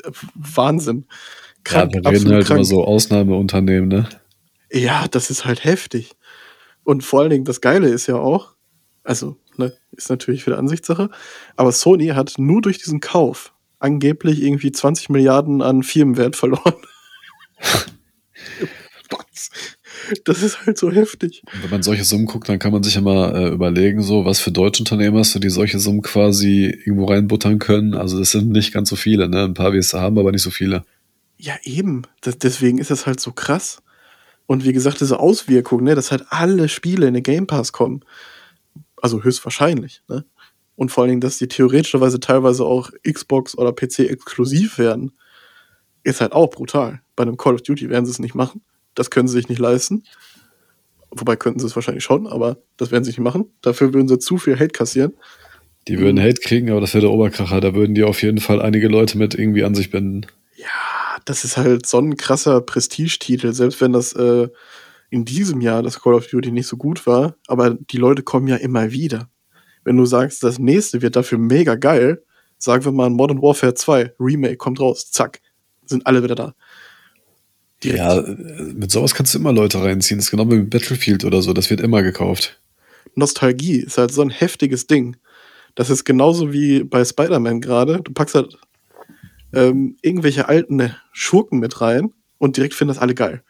äh, Wahnsinn. Krank, ja, wir reden halt krank. immer so Ausnahmeunternehmen, ne? Ja, das ist halt heftig. Und vor allen Dingen, das Geile ist ja auch, also, ne, ist natürlich wieder Ansichtssache, aber Sony hat nur durch diesen Kauf angeblich irgendwie 20 Milliarden an Firmenwert verloren. (laughs) das ist halt so heftig. Wenn man solche Summen guckt, dann kann man sich ja mal äh, überlegen, so, was für deutsche Unternehmen hast du, die solche Summen quasi irgendwo reinbuttern können. Also das sind nicht ganz so viele, ne? Ein paar wirst du haben, aber nicht so viele. Ja, eben. Das, deswegen ist das halt so krass. Und wie gesagt, diese Auswirkungen, ne, dass halt alle Spiele in den Game Pass kommen. Also höchstwahrscheinlich, ne? Und vor allen Dingen, dass die theoretischerweise teilweise auch Xbox oder PC exklusiv werden, ist halt auch brutal. Bei einem Call of Duty werden sie es nicht machen. Das können sie sich nicht leisten. Wobei könnten sie es wahrscheinlich schon, aber das werden sie nicht machen. Dafür würden sie zu viel Hate kassieren. Die würden. Hate kriegen, aber das wäre der Oberkracher. Da würden die auf jeden Fall einige Leute mit irgendwie an sich binden. Ja, das ist halt so ein krasser Prestigetitel, selbst wenn das äh, in diesem Jahr das Call of Duty nicht so gut war, aber die Leute kommen ja immer wieder. Wenn du sagst, das nächste wird dafür mega geil, sagen wir mal Modern Warfare 2, Remake kommt raus, zack, sind alle wieder da. Direkt. Ja, mit sowas kannst du immer Leute reinziehen. Das ist genau wie mit Battlefield oder so, das wird immer gekauft. Nostalgie ist halt so ein heftiges Ding. Das ist genauso wie bei Spider-Man gerade. Du packst halt ähm, irgendwelche alten Schurken mit rein und direkt finden das alle geil.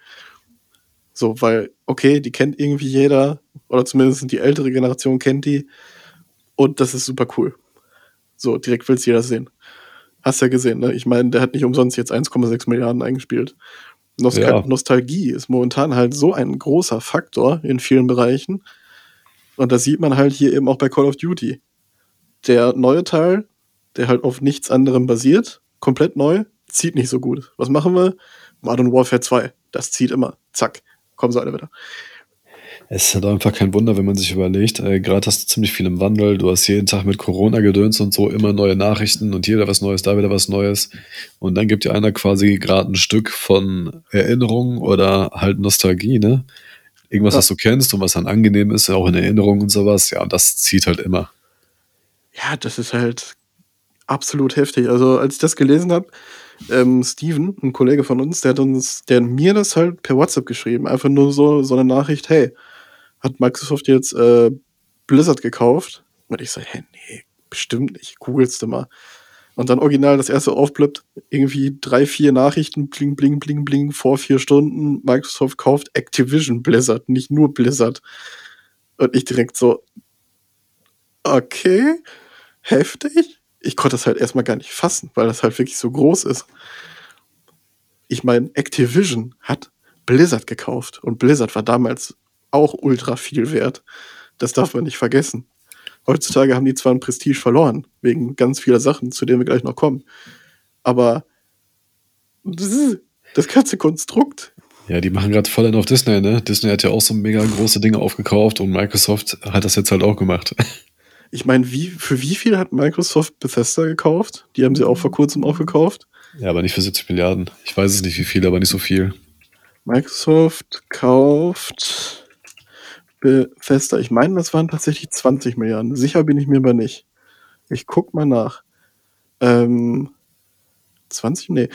So, weil, okay, die kennt irgendwie jeder, oder zumindest die ältere Generation kennt die, und das ist super cool. So, direkt will es jeder sehen. Hast ja gesehen, ne? Ich meine, der hat nicht umsonst jetzt 1,6 Milliarden eingespielt. Nostal ja. Nostalgie ist momentan halt so ein großer Faktor in vielen Bereichen. Und das sieht man halt hier eben auch bei Call of Duty. Der neue Teil, der halt auf nichts anderem basiert, komplett neu, zieht nicht so gut. Was machen wir? Modern Warfare 2. Das zieht immer. Zack. Kommen sie alle wieder. Es ist halt einfach kein Wunder, wenn man sich überlegt, äh, gerade hast du ziemlich viel im Wandel, du hast jeden Tag mit Corona gedöns und so immer neue Nachrichten und hier wieder was Neues, da wieder was Neues. Und dann gibt dir einer quasi gerade ein Stück von Erinnerung oder halt Nostalgie, ne? Irgendwas, ja. was du kennst und was dann angenehm ist, auch in Erinnerung und sowas, ja, und das zieht halt immer. Ja, das ist halt absolut heftig. Also, als ich das gelesen habe, ähm, Steven, ein Kollege von uns, der hat uns, der hat mir das halt per WhatsApp geschrieben. Einfach nur so, so eine Nachricht, hey, hat Microsoft jetzt äh, Blizzard gekauft? Und ich so, hä, nee, bestimmt nicht. Googelst du mal. Und dann original das erste aufblippt, irgendwie drei, vier Nachrichten, bling, bling, bling, bling, vor vier Stunden, Microsoft kauft Activision Blizzard, nicht nur Blizzard. Und ich direkt so, okay, heftig. Ich konnte das halt erstmal gar nicht fassen, weil das halt wirklich so groß ist. Ich meine, Activision hat Blizzard gekauft und Blizzard war damals auch ultra viel wert. Das darf man nicht vergessen. Heutzutage haben die zwar ein Prestige verloren, wegen ganz vieler Sachen, zu denen wir gleich noch kommen. Aber das ganze Konstrukt. Ja, die machen gerade voll in auf Disney, ne? Disney hat ja auch so mega große Dinge aufgekauft und Microsoft hat das jetzt halt auch gemacht. Ich meine, wie, für wie viel hat Microsoft Bethesda gekauft? Die haben sie auch vor kurzem aufgekauft. Ja, aber nicht für 70 Milliarden. Ich weiß es nicht, wie viel, aber nicht so viel. Microsoft kauft Bethesda. Ich meine, das waren tatsächlich 20 Milliarden. Sicher bin ich mir aber nicht. Ich guck mal nach. Ähm, 20? Nee.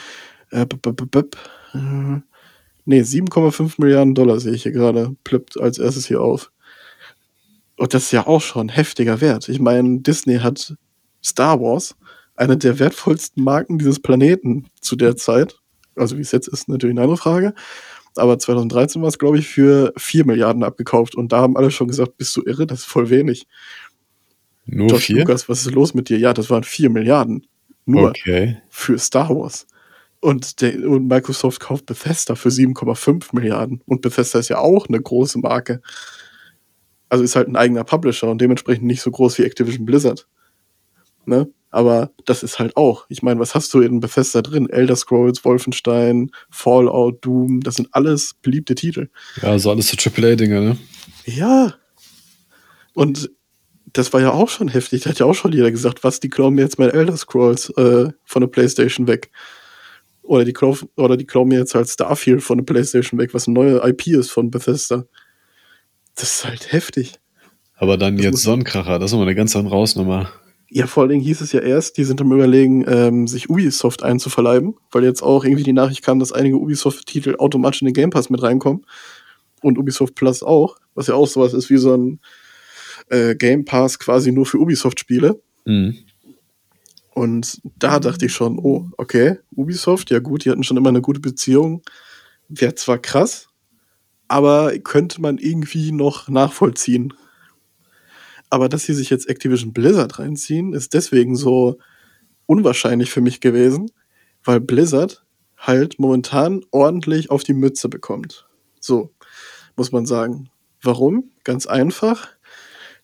Äh, b -b -b nee, 7,5 Milliarden Dollar sehe ich hier gerade. Plippt als erstes hier auf. Und das ist ja auch schon heftiger Wert. Ich meine, Disney hat Star Wars, eine der wertvollsten Marken dieses Planeten zu der Zeit. Also wie es jetzt ist, natürlich eine andere Frage. Aber 2013 war es, glaube ich, für 4 Milliarden abgekauft. Und da haben alle schon gesagt, bist du irre? Das ist voll wenig. Nur George 4? Lucas, was ist los mit dir? Ja, das waren 4 Milliarden. Nur Okay. für Star Wars. Und, der, und Microsoft kauft Bethesda für 7,5 Milliarden. Und Bethesda ist ja auch eine große Marke. Also ist halt ein eigener Publisher und dementsprechend nicht so groß wie Activision Blizzard. Ne? Aber das ist halt auch. Ich meine, was hast du in Bethesda drin? Elder Scrolls, Wolfenstein, Fallout, Doom, das sind alles beliebte Titel. Ja, so alles so AAA-Dinger, ne? Ja. Und das war ja auch schon heftig. Da hat ja auch schon jeder gesagt, was, die klauen mir jetzt mein Elder Scrolls äh, von der Playstation weg. Oder die, klauen, oder die klauen mir jetzt halt Starfield von der Playstation weg, was eine neue IP ist von Bethesda. Das ist halt heftig. Aber dann Das jetzt Sonnenkracher, das ist nochmal eine ganz andere Hausnummer. Ja, vor allen Dingen hieß es ja erst, die sind am überlegen, ähm, sich Ubisoft einzuverleiben, weil jetzt auch irgendwie die Nachricht kam, dass einige Ubisoft-Titel automatisch in den Game Pass mit reinkommen. Und Ubisoft Plus auch, was ja auch sowas ist wie so ein äh, Game Pass quasi nur für Ubisoft-Spiele. Mhm. Und da dachte ich schon, oh, okay, Ubisoft, ja gut, die hatten schon immer eine gute Beziehung. Wäre zwar krass, aber könnte man irgendwie noch nachvollziehen. Aber dass sie sich jetzt Activision Blizzard reinziehen, ist deswegen so unwahrscheinlich für mich gewesen, weil Blizzard halt momentan ordentlich auf die Mütze bekommt. So, muss man sagen. Warum? Ganz einfach.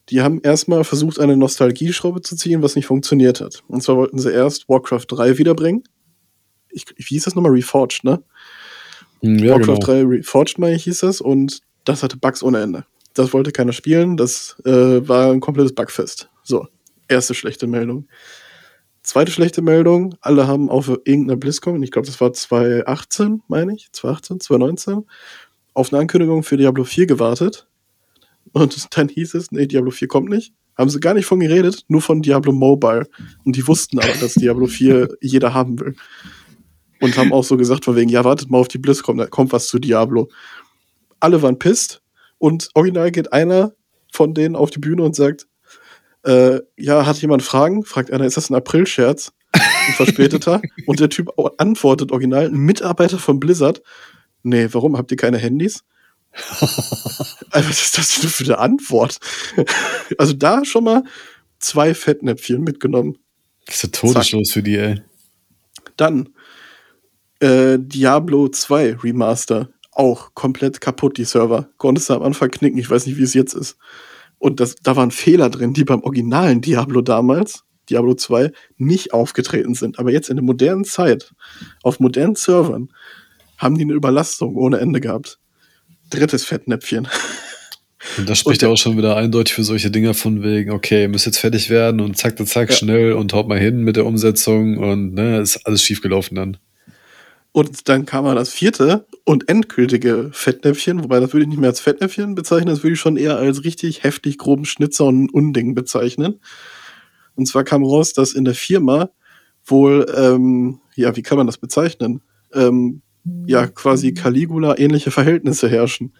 Die haben erstmal versucht, eine Nostalgieschraube zu ziehen, was nicht funktioniert hat. Und zwar wollten sie erst Warcraft 3 wiederbringen. Ich, wie hieß das nochmal? Reforged, ne? Hm, Ja, Warcraft genau. 3 Reforged, meine ich, hieß das. Und das hatte Bugs ohne Ende. Das wollte keiner spielen. Das äh, war ein komplettes Bugfest. So, erste schlechte Meldung. Zweite schlechte Meldung, alle haben auf irgendeiner BlizzCon, ich glaube, das war 2018, meine ich, 2018, 2019, auf eine Ankündigung für Diablo 4 gewartet. Und (laughs) dann hieß es, nee, Diablo 4 kommt nicht. Haben sie gar nicht von geredet, nur von Diablo Mobile. Und die wussten aber, dass Diablo 4 jeder haben will. Und haben auch so gesagt, von wegen, ja, wartet mal auf die BlizzCon, da kommt was zu Diablo. Alle waren pisst und original geht einer von denen auf die Bühne und sagt, äh, ja, hat jemand Fragen? Fragt einer, ist das ein April-Scherz? Ein verspäteter. (laughs) und der Typ antwortet original, ein Mitarbeiter von Blizzard, nee, warum, habt ihr keine Handys? (laughs) Also, was ist das denn für eine Antwort? also da schon mal zwei Fettnäpfchen mitgenommen. Das ist ja todeslos für die, ey. Dann äh, Diablo 2 Remaster. Auch komplett kaputt, die Server. Konntest du am Anfang knicken, ich weiß nicht, wie es jetzt ist. Und das, da waren Fehler drin, die beim originalen Diablo damals, Diablo 2, nicht aufgetreten sind. Aber jetzt in der modernen Zeit, auf modernen Servern, haben die eine Überlastung ohne Ende gehabt. Drittes Fettnäpfchen. (laughs) Und das spricht ja auch schon wieder eindeutig für solche Dinger von wegen, okay, müsst jetzt fertig werden und zack, zack, zack, Ja. schnell und haut mal hin mit der Umsetzung und ne, ist alles schief gelaufen dann. Und dann kam mal das vierte und endgültige Fettnäpfchen, wobei das würde ich nicht mehr als Fettnäpfchen bezeichnen, das würde ich schon eher als richtig heftig groben Schnitzer und Unding bezeichnen. Und zwar kam raus, dass in der Firma wohl, ähm, ja, wie kann man das bezeichnen? Ähm, ja, quasi Caligula-ähnliche Verhältnisse herrschen.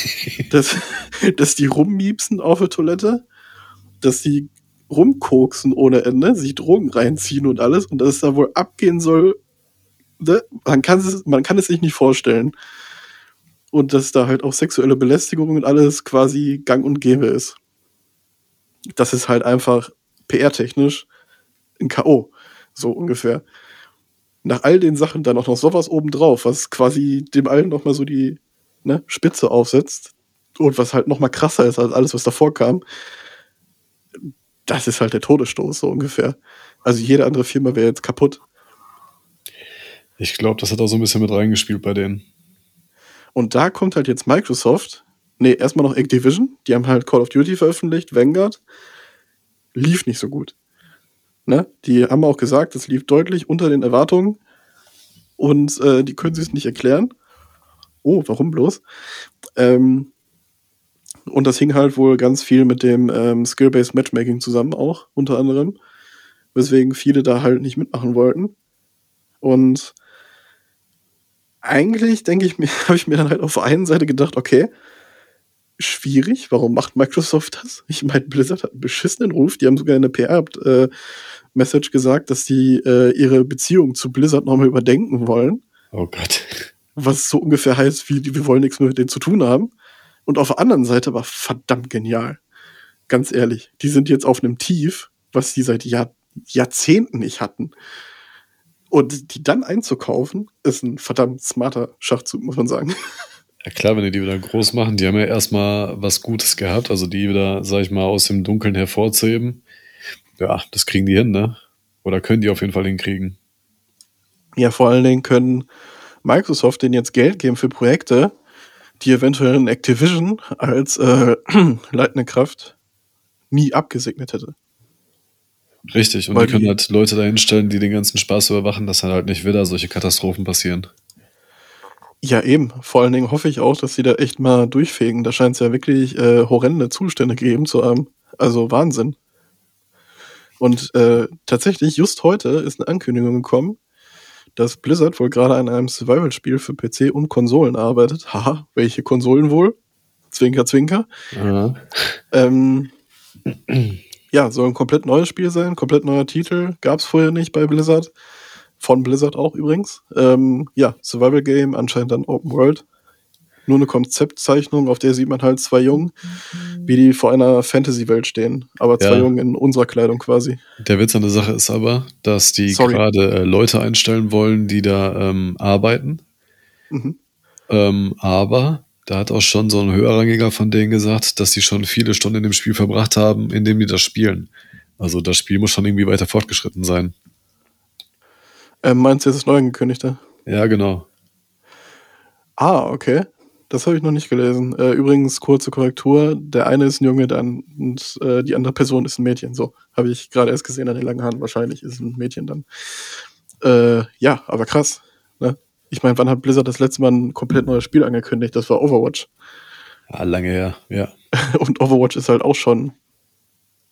(laughs) dass, dass die rummiepsen auf der Toilette, dass die rumkoksen ohne Ende, sich Drogen reinziehen und alles und dass es da wohl abgehen soll, ne? man, kann es, man kann es sich nicht vorstellen. Und dass da halt auch sexuelle Belästigung und alles quasi gang und gäbe ist. Das ist halt einfach PR-technisch ein K.O. So ungefähr. Nach all den Sachen dann auch noch sowas obendrauf, was quasi dem allen nochmal so die ne, Spitze aufsetzt und was halt nochmal krasser ist als alles, was davor kam. Das ist halt der Todesstoß, so ungefähr. Also jede andere Firma wäre jetzt kaputt. Ich glaube, das hat auch so ein bisschen mit reingespielt bei denen. Und da kommt halt jetzt Microsoft, nee, erstmal noch Activision, die haben halt Call of Duty veröffentlicht, Vanguard, lief nicht so gut. Ne? Die haben auch gesagt, es lief deutlich unter den Erwartungen und äh, die können sich es nicht erklären. Oh, warum bloß? Ähm, und das hing halt wohl ganz viel mit dem ähm, Skill-Based Matchmaking zusammen auch, unter anderem. weswegen viele da halt nicht mitmachen wollten. Und eigentlich denke ich mir, (laughs) habe ich mir dann halt auf der einen Seite gedacht, okay, schwierig, warum macht Microsoft das? Ich meine, Blizzard hat einen beschissenen Ruf, die haben sogar in der PR-Message äh, gesagt, dass die äh, ihre Beziehung zu Blizzard nochmal überdenken wollen. Oh Gott. (laughs) Was so ungefähr heißt, wie wir wollen nichts mehr mit denen zu tun haben. Und auf der anderen Seite war verdammt genial. Ganz ehrlich, die sind jetzt auf einem Tief, was die seit Jahr Jahrzehnten nicht hatten. Und die dann einzukaufen, ist ein verdammt smarter Schachzug, muss man sagen. Ja klar, wenn die die wieder groß machen, die haben ja erstmal was Gutes gehabt, also die wieder, sag ich mal, aus dem Dunkeln hervorzuheben. Ja, das kriegen die hin, ne? Oder können die auf jeden Fall hinkriegen. Ja, vor allen Dingen können Microsoft denen jetzt Geld geben für Projekte, die eventuell in Activision als äh, (clears throat) leitende Kraft nie abgesegnet hätte. Richtig, und Weil die können halt Leute dahinstellen, die den ganzen Spaß überwachen, dass dann halt nicht wieder solche Katastrophen passieren. Ja, eben. Vor allen Dingen hoffe ich auch, dass sie da echt mal durchfegen. Da scheint es ja wirklich äh, horrende Zustände gegeben zu haben. Also Wahnsinn. Und äh, tatsächlich, just heute ist eine Ankündigung gekommen, dass Blizzard wohl gerade an einem Survival-Spiel für PC und Konsolen arbeitet. Haha, welche Konsolen wohl? Zwinker, zwinker. Ja. Ähm, ja, soll ein komplett neues Spiel sein, komplett neuer Titel. Gab es vorher nicht bei Blizzard. Von Blizzard auch übrigens. Ähm, ja, Survival Game, anscheinend dann Open World. Nur eine Konzeptzeichnung, auf der sieht man halt zwei Jungen, wie die vor einer Fantasy-Welt stehen. Aber zwei ja. Jungen in unserer Kleidung quasi. Der Witz an der Sache ist aber, dass die gerade äh, Leute einstellen wollen, die da ähm, arbeiten. Mhm. Ähm, aber da hat auch schon so ein höherrangiger von denen gesagt, dass sie schon viele Stunden in dem Spiel verbracht haben, in dem die das spielen. Also das Spiel muss schon irgendwie weiter fortgeschritten sein. Ähm, meinst du jetzt das neu angekündigte? Ja, genau. Ah, okay. Das habe ich noch nicht gelesen. Äh, übrigens, kurze Korrektur. Der eine ist ein Junge dann und äh, die andere Person ist ein Mädchen. So, habe ich gerade erst gesehen an den langen Haaren. Wahrscheinlich ist es ein Mädchen dann. Äh, ja, aber krass. Ich meine, wann hat Blizzard das letzte Mal ein komplett neues Spiel angekündigt? Das war Overwatch. Ja, lange her, ja. (laughs) und Overwatch ist halt auch schon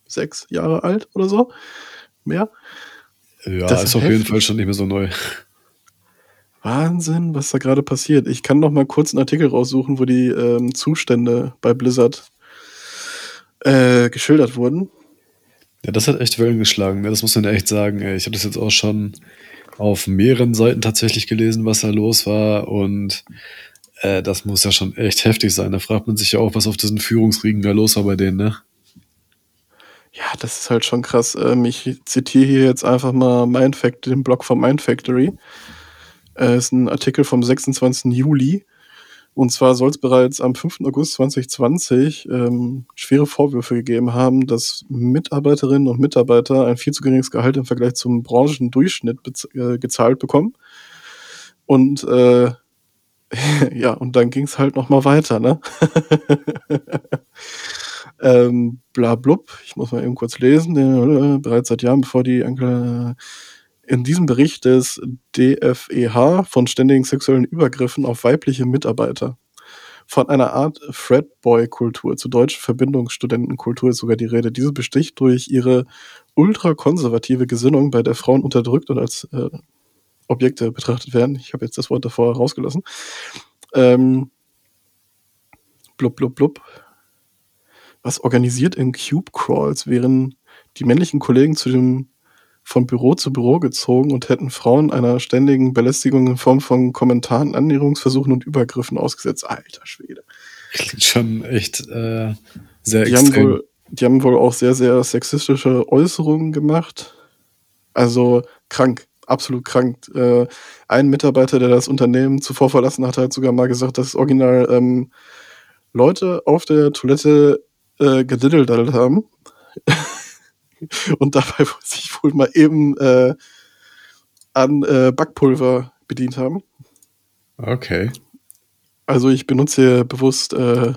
sechs Jahre alt oder so. Mehr. Ja, das ist auf jeden Fall schon nicht mehr so neu. Wahnsinn, was da gerade passiert. Ich kann noch mal kurz einen Artikel raussuchen, wo die ähm, Zustände bei Blizzard äh, geschildert wurden. Ja, das hat echt Wellen geschlagen. Ne? Das muss man ja echt sagen. Ich habe das jetzt auch schon auf mehreren Seiten tatsächlich gelesen, was da los war. Und äh, das muss ja schon echt heftig sein. Da fragt man sich ja auch, was auf diesen Führungsriegen da los war bei denen, ne? Ja, das ist halt schon krass. Ähm, ich zitiere hier jetzt einfach mal Mindfact, den Blog von Mindfactory. Äh, ist ein Artikel vom 26. Juli. Und zwar soll es bereits am 5. August 2020 ähm, schwere Vorwürfe gegeben haben, dass Mitarbeiterinnen und Mitarbeiter ein viel zu geringes Gehalt im Vergleich zum Branchendurchschnitt äh, gezahlt bekommen. Und äh, (laughs) ja, und dann ging es halt noch mal weiter, ne? (laughs) ähm, bla blub, ich muss mal eben kurz lesen, äh, bereits seit Jahren, bevor die Anklage in diesem Bericht des DFEH von ständigen sexuellen Übergriffen auf weibliche Mitarbeiter. Von einer Art Fredboy-Kultur zu deutschen Verbindungsstudentenkultur ist sogar die Rede. Diese besticht durch ihre ultrakonservative Gesinnung, bei der Frauen unterdrückt und als äh, Objekte betrachtet werden. Ich habe jetzt das Wort davor rausgelassen. Ähm, blub, blub, blub. Was organisiert in Cube Crawls, wären die männlichen Kollegen zu dem von Büro zu Büro gezogen und hätten Frauen einer ständigen Belästigung in Form von Kommentaren, Annäherungsversuchen und Übergriffen ausgesetzt. Alter Schwede. Klingt schon echt äh, sehr die extrem. Haben wohl, die haben wohl auch sehr, sehr sexistische Äußerungen gemacht. Also krank, absolut krank. Äh, ein Mitarbeiter, der das Unternehmen zuvor verlassen hat, hat sogar mal gesagt, dass original ähm, Leute auf der Toilette äh, gediddelt haben. (laughs) (laughs) und dabei (laughs) sich wohl mal eben äh, an äh, Backpulver bedient haben. Okay. Also ich benutze hier bewusst äh,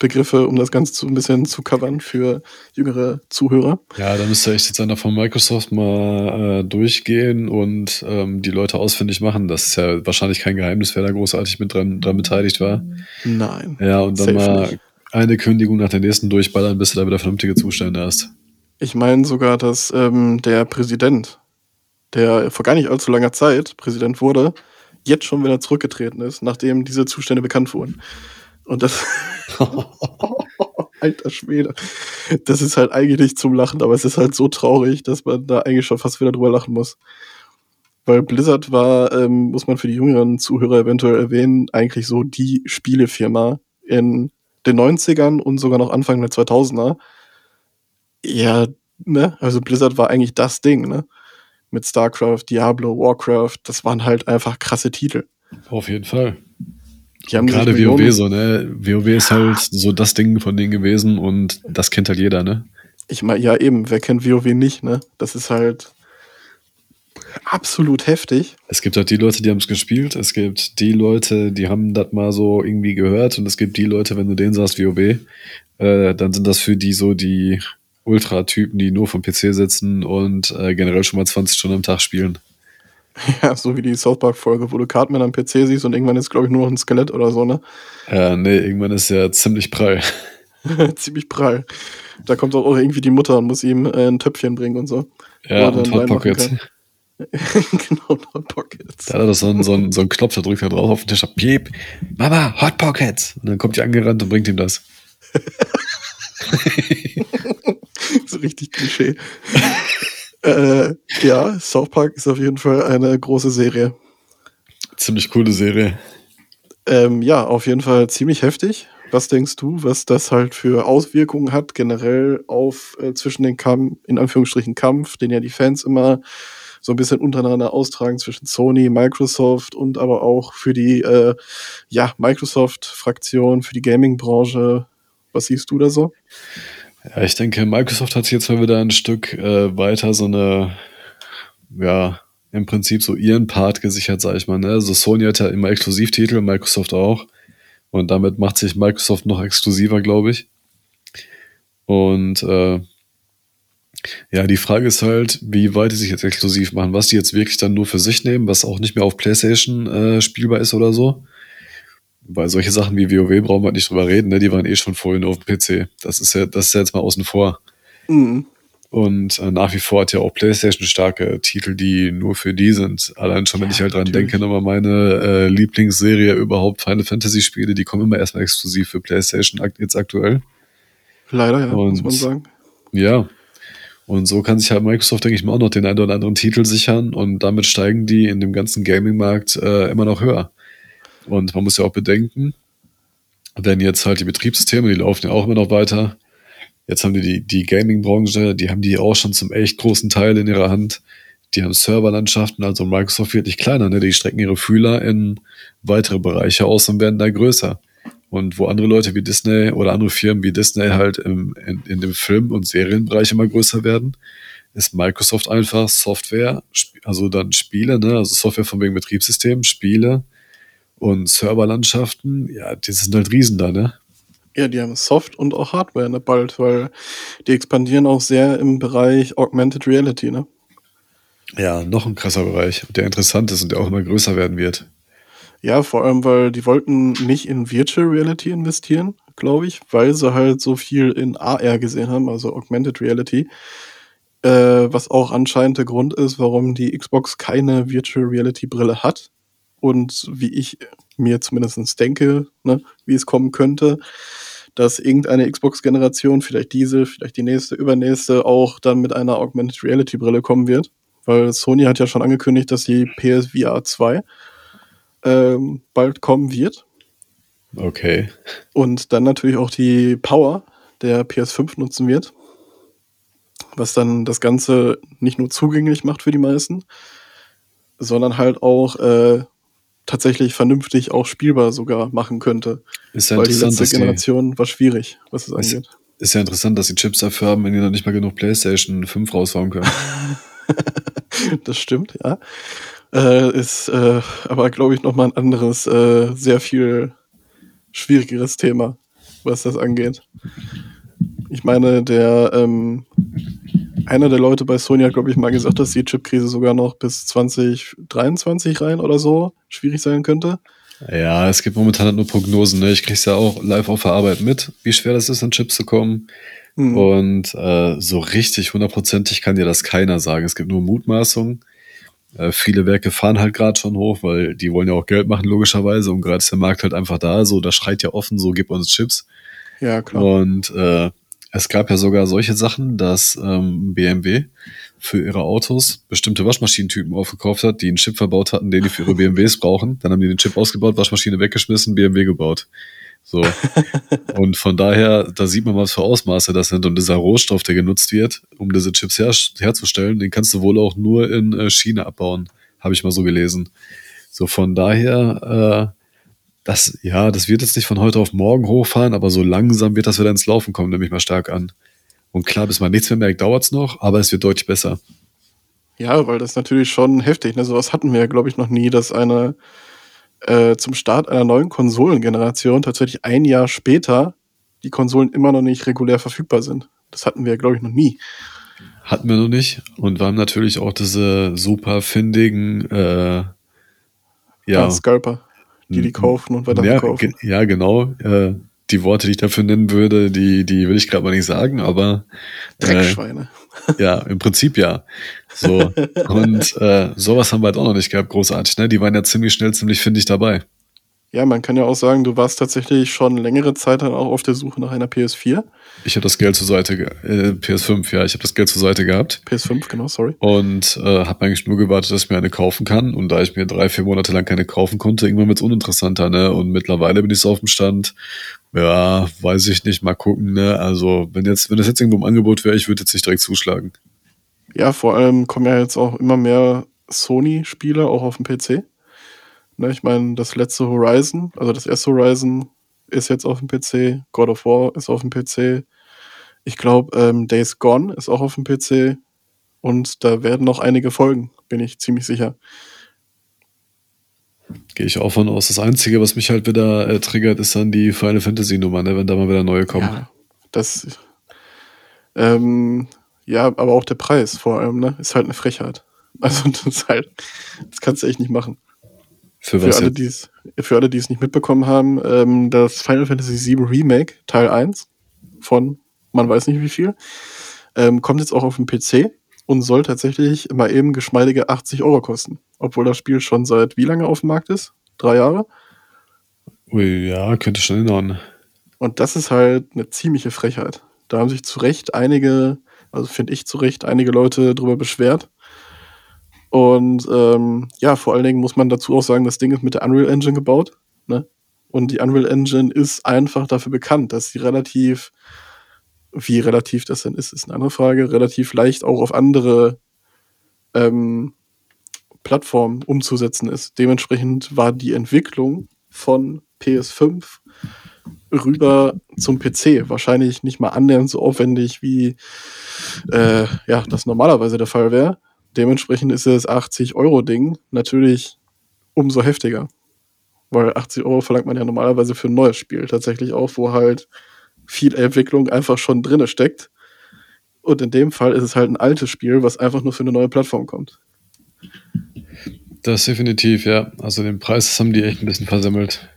Begriffe, um das Ganze so ein bisschen zu covern für jüngere Zuhörer. Ja, da müsste echt jetzt einer von Microsoft mal äh, durchgehen und ähm, die Leute ausfindig machen. Das ist ja wahrscheinlich kein Geheimnis, wer da großartig mit dran, dran beteiligt war. Nein. Ja, und dann mal nicht. eine Kündigung nach der nächsten durchballern, bis du da wieder vernünftige Zustände hast. Ich meine sogar, dass ähm, der Präsident, der vor gar nicht allzu langer Zeit Präsident wurde, jetzt schon wieder zurückgetreten ist, nachdem diese Zustände bekannt wurden. Und das. (laughs) Alter Schwede. Das ist halt eigentlich zum Lachen, aber es ist halt so traurig, dass man da eigentlich schon fast wieder drüber lachen muss. Weil Blizzard war, ähm, muss man für die jüngeren Zuhörer eventuell erwähnen, eigentlich so die Spielefirma in den 90ern und sogar noch Anfang der 2000er. Ja, ne? Also Blizzard war eigentlich das Ding, ne? Mit StarCraft, Diablo, Warcraft, das waren halt einfach krasse Titel. Auf jeden Fall. Gerade WoW so, ne? WoW ist halt so das Ding von denen gewesen und das kennt halt jeder, ne? Ich meine, ja eben, wer kennt WoW nicht, ne? Das ist halt absolut heftig. Es gibt halt die Leute, die haben es gespielt, es gibt die Leute, die haben das mal so irgendwie gehört und es gibt die Leute, wenn du denen sagst WoW, äh, dann sind das für die so die Ultra-Typen, die nur vom PC sitzen und äh, generell schon mal 20 Stunden am Tag spielen. (laughs) Ja, so wie die South Park-Folge, wo du Cartman am PC siehst und irgendwann ist, glaube ich, nur noch ein Skelett oder so, ne? Ja, nee, irgendwann ist er ziemlich prall. (laughs) ziemlich prall. Da kommt auch irgendwie die Mutter und muss ihm äh, ein Töpfchen bringen und so. Ja, und Hot Pockets. (laughs) genau, Hot Pockets. Da hat er so einen, so, einen, so einen Knopf, da drückt er drauf auf den Tisch, piep, Mama, Hot Pockets. Und dann kommt die angerannt und bringt ihm das. (laughs) so richtig Klischee. äh, ja, South Park ist auf jeden Fall eine große Serie. Ziemlich coole Serie. Ähm, ja, auf jeden Fall ziemlich heftig. Was denkst du, was das halt für Auswirkungen hat, generell auf äh, zwischen den Kampf, in Anführungsstrichen Kampf, den ja die Fans immer so ein bisschen untereinander austragen zwischen Sony, Microsoft und aber auch für die äh, ja, Microsoft-Fraktion, für die Gaming-Branche. Was siehst du da so? Ja, ich denke, Microsoft hat jetzt mal wieder ein Stück äh, weiter so eine, ja, im Prinzip so ihren Part gesichert, sag ich mal. Ne? Also Sony hat ja immer Exklusivtitel, Microsoft auch. Und damit macht sich Microsoft noch exklusiver, glaube ich. Und äh, ja, die Frage ist halt, wie weit die sich jetzt exklusiv machen, was die jetzt wirklich dann nur für sich nehmen, was auch nicht mehr auf PlayStation äh, spielbar ist oder so. Weil solche Sachen wie WoW brauchen wir nicht drüber reden, ne? die waren eh schon vorhin auf dem PC. Das ist ja, das ist ja jetzt mal außen vor. Mhm. Und äh, nach wie vor hat ja auch PlayStation starke Titel, die nur für die sind. Allein schon, wenn ja, ich halt dran natürlich. denke, nochmal meine äh, Lieblingsserie überhaupt, Final Fantasy Spiele, die kommen immer erstmal exklusiv für PlayStation jetzt aktuell. Leider, ja, Und, muss man sagen. Ja, und so kann sich halt Microsoft, denke ich mal, auch noch den einen oder anderen Titel sichern und damit steigen die in dem ganzen Gaming-Markt äh, immer noch höher. Und man muss ja auch bedenken, wenn jetzt halt die Betriebssysteme, die laufen ja auch immer noch weiter. Jetzt haben die die, die Gaming-Branche, die haben die auch schon zum echt großen Teil in ihrer Hand. Die haben Serverlandschaften, also Microsoft wird nicht kleiner, ne? Die strecken ihre Fühler in weitere Bereiche aus und werden da größer. Und wo andere Leute wie Disney oder andere Firmen wie Disney halt im, in, in dem Film- und Serienbereich immer größer werden, ist Microsoft einfach Software, also dann Spiele, ne? also Software von wegen Betriebssystem, Spiele und Serverlandschaften, ja, die sind halt Riesen da, ne? Ja, die haben Soft und auch Hardware ne, bald, weil die expandieren auch sehr im Bereich Augmented Reality, ne? Ja, noch ein krasser Bereich, der interessant ist und der auch immer größer werden wird. Ja, vor allem, weil die wollten nicht in Virtual Reality investieren, glaube ich, weil sie halt so viel in AR gesehen haben, also Augmented Reality. Äh, was auch anscheinend der Grund ist, warum die Xbox keine Virtual Reality Brille hat. Und wie ich mir zumindest denke, ne, wie es kommen könnte, dass irgendeine Xbox-Generation, vielleicht diese, vielleicht die nächste, übernächste, auch dann mit einer Augmented Reality Brille kommen wird. Weil Sony hat ja schon angekündigt, dass die PSVR 2 ähm, bald kommen wird. Okay. Und dann natürlich auch die Power der PS5 nutzen wird. Was dann das Ganze nicht nur zugänglich macht für die meisten, sondern halt auch äh, tatsächlich vernünftig auch spielbar sogar machen könnte. Ist ja Weil die letzte Generation die, war schwierig, was es angeht. Ist ja interessant, dass die Chips dafür haben, wenn die noch nicht mal genug PlayStation 5 raushauen können. (laughs) das stimmt, ja. Äh, ist äh, aber, glaube ich, nochmal ein anderes, äh, sehr viel schwierigeres Thema, was das angeht. Ich meine, der ähm, einer der Leute bei Sony hat, glaube ich, mal gesagt, dass die Chipkrise sogar noch bis 2023 rein oder so schwierig sein könnte. Ja, es gibt momentan halt nur Prognosen. Ne? Ich kriege es ja auch live auf der Arbeit mit, wie schwer das ist, an Chips zu kommen. Mhm. Und äh, so richtig hundertprozentig kann dir das keiner sagen. Es gibt nur Mutmaßungen. Äh, viele Werke fahren halt gerade schon hoch, weil die wollen ja auch Geld machen, logischerweise. Und gerade ist der Markt halt einfach da. So, da schreit ja offen, so gib uns Chips. Ja, klar. Und äh, es gab ja sogar solche Sachen, dass ähm, BMW für ihre Autos bestimmte Waschmaschinentypen aufgekauft hat, die einen Chip verbaut hatten, den die für ihre BMWs brauchen. Dann haben die den Chip ausgebaut, Waschmaschine weggeschmissen, BMW gebaut. So. (laughs) und von daher, da sieht man, was für Ausmaße das sind. Und dieser Rohstoff, der genutzt wird, um diese Chips her herzustellen, den kannst du wohl auch nur in äh, China abbauen. Habe ich mal so gelesen. So, von daher, äh, das, ja, das wird jetzt nicht von heute auf morgen hochfahren, aber so langsam wird das wieder ins Laufen kommen, nehme ich mal stark an. Und klar, bis man nichts mehr merkt, dauert es noch, aber es wird deutlich besser. Ja, weil das natürlich schon heftig, ne? Sowas hatten wir, glaube ich, noch nie, dass eine äh, zum Start einer neuen Konsolengeneration tatsächlich ein Jahr später die Konsolen immer noch nicht regulär verfügbar sind. Das hatten wir, glaube ich, noch nie. Hatten wir noch nicht. Und wir haben natürlich auch diese super findigen, äh, ja. Ah, Scalper, die die kaufen und weiter ja. Ja, genau. Äh, die Worte, die ich dafür nennen würde, die, die will ich gerade mal nicht sagen, aber. Äh, Dreckschweine. Ja, im Prinzip ja. So. (laughs) Und äh, sowas haben wir halt auch noch nicht gehabt, großartig. Ne? Die waren ja ziemlich schnell, ziemlich findig dabei. Ja, man kann ja auch sagen, du warst tatsächlich schon längere Zeit dann auch auf der Suche nach einer PS4. Ich habe das Geld zur Seite, äh, PS5, ja, ich habe das Geld zur Seite gehabt. PS5, genau, sorry. Und äh, habe eigentlich nur gewartet, dass ich mir eine kaufen kann. Und da ich mir drei, vier Monate lang keine kaufen konnte, irgendwann wird es uninteressanter, ne? Und mittlerweile bin ich so auf dem Stand, ja, weiß ich nicht, mal gucken, ne? Also, wenn jetzt, wenn das jetzt irgendwo im Angebot wäre, ich würde jetzt nicht direkt zuschlagen. Ja, vor allem kommen ja jetzt auch immer mehr Sony-Spiele auch auf dem PC. Ne, ich meine, das letzte Horizon, also das erste Horizon ist jetzt auf dem PC, God of War ist auf dem PC. Ich glaube, ähm, Days Gone ist auch auf dem PC. Und da werden noch einige folgen, bin ich ziemlich sicher. Gehe ich auch von aus. Das Einzige, was mich halt wieder äh, triggert, ist dann die Final Fantasy Nummer, ne, wenn da mal wieder neue kommen. Ja, das. Ähm, ja, aber auch der Preis vor allem, ne? Ist halt eine Frechheit. Also (laughs) das ist halt, das kannst du echt nicht machen. Für, für alle, die es, für alle, die es nicht mitbekommen haben, ähm, das Final Fantasy VII Remake Teil 1 von man weiß nicht wie viel, ähm, kommt jetzt auch auf den PC und soll tatsächlich mal eben geschmeidige 80 Euro kosten. Obwohl das Spiel schon seit wie lange auf dem Markt ist? Drei Jahre? Ui, ja, könnte schon erinnern. Und das ist halt eine ziemliche Frechheit. Da haben sich zu Recht einige, also finde ich zu Recht, einige Leute drüber beschwert. Und ähm, ja, vor allen Dingen muss man dazu auch sagen, das Ding ist mit der Unreal Engine gebaut. Ne? Und die Unreal Engine ist einfach dafür bekannt, dass sie relativ, wie relativ das denn ist, ist eine andere Frage, relativ leicht auch auf andere ähm, Plattformen umzusetzen ist. Dementsprechend war die Entwicklung von PS5 rüber zum PC wahrscheinlich nicht mal annähernd so aufwendig, wie äh, ja, das normalerweise der Fall wäre. Dementsprechend ist das 80-Euro-Ding natürlich umso heftiger. Weil 80 Euro verlangt man ja normalerweise für ein neues Spiel tatsächlich auch, wo halt viel Entwicklung einfach schon drinne steckt. Und in dem Fall ist es halt ein altes Spiel, was einfach nur für eine neue Plattform kommt. Das definitiv, ja. Also den Preis haben die echt ein bisschen versemmelt.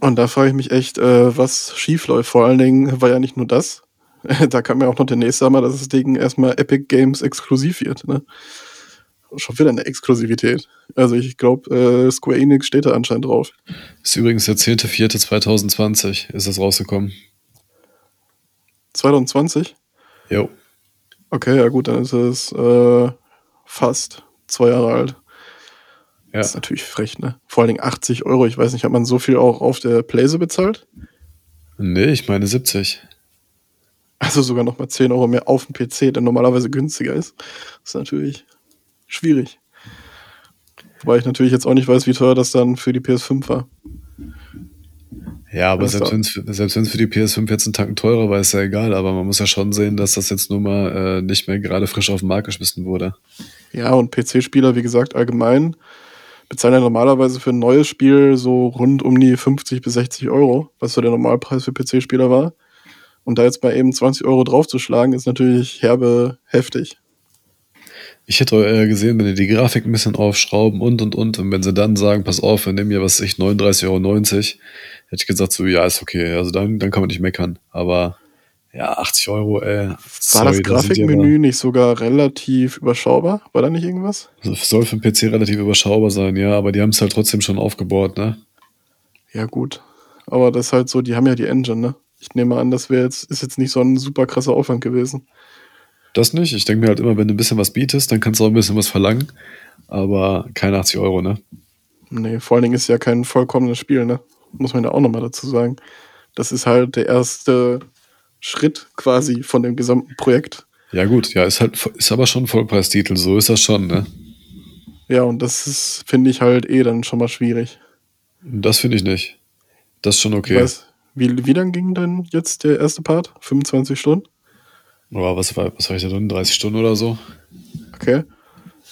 Und da frage ich mich echt, äh, was schief läuft. Vor allen Dingen war ja nicht nur das, (laughs) da kam ja auch noch der nächste Mal, dass das Ding erstmal Epic Games exklusiv wird. Ne? Schon wieder eine Exklusivität. Also ich glaube, äh, Square Enix steht da anscheinend drauf. Ist übrigens der 10.04.2020 ist das rausgekommen. 2020? Jo. Okay, ja gut, dann ist es äh, fast zwei Jahre alt. Ja. Das ist natürlich frech, ne? Vor allen Dingen 80 Euro. Ich weiß nicht, hat man so viel auch auf der Playse bezahlt? Nee, ich meine 70. Also sogar nochmal 10 Euro mehr auf dem PC, der normalerweise günstiger ist. Das ist natürlich schwierig. Wobei ich natürlich jetzt auch nicht weiß, wie teuer das dann für die PS5 war. Ja, aber selbst wenn es für die PS5 jetzt einen Tacken teurer war, ist ja egal. Aber man muss ja schon sehen, dass das jetzt nur mal äh, nicht mehr gerade frisch auf den Markt geschmissen wurde. Ja, und PC-Spieler, wie gesagt, allgemein bezahlen ja normalerweise für ein neues Spiel so rund um die 50 bis 60 Euro, was so der Normalpreis für PC-Spieler war. Und da jetzt mal eben 20 Euro draufzuschlagen, ist natürlich herbe heftig. Ich hätte eher gesehen, wenn die die Grafik ein bisschen aufschrauben und und und, und wenn sie dann sagen, pass auf, wir nehmen hier was ich 39,90 Euro, hätte ich gesagt, so ja, ist okay. Also dann, dann kann man nicht meckern. Aber Ja, 80 Euro, ey. War Sorry, das da sind die Grafikmenü nicht sogar relativ überschaubar? War da nicht irgendwas? aber- Soll für den PC relativ überschaubar sein, ja, aber die haben es halt trotzdem schon aufgebaut, ne? Ja, gut. Aber das ist halt so, die haben ja die Engine, ne? Ich nehme an, das wäre jetzt, ist jetzt nicht so ein super krasser Aufwand gewesen. Das nicht. Ich denke mir halt immer, wenn du ein bisschen was bietest, dann kannst du auch ein bisschen was verlangen. Aber keine 80 Euro, ne? Nee, vor allen Dingen ist ja kein vollkommenes Spiel, ne? Muss man ja auch nochmal dazu sagen. Das ist halt der erste Schritt quasi von dem gesamten Projekt. Ja, gut, ja, ist halt, ist aber schon ein Vollpreistitel, so ist das schon, ne? Ja, und das ist, finde ich halt eh dann schon mal schwierig. Das finde ich nicht. Das ist schon Ich okay. weiß, wie, wie lang ging denn jetzt der erste Part? 25 Stunden? Aber was war, was war ich da drin? 30 Stunden oder so? Okay.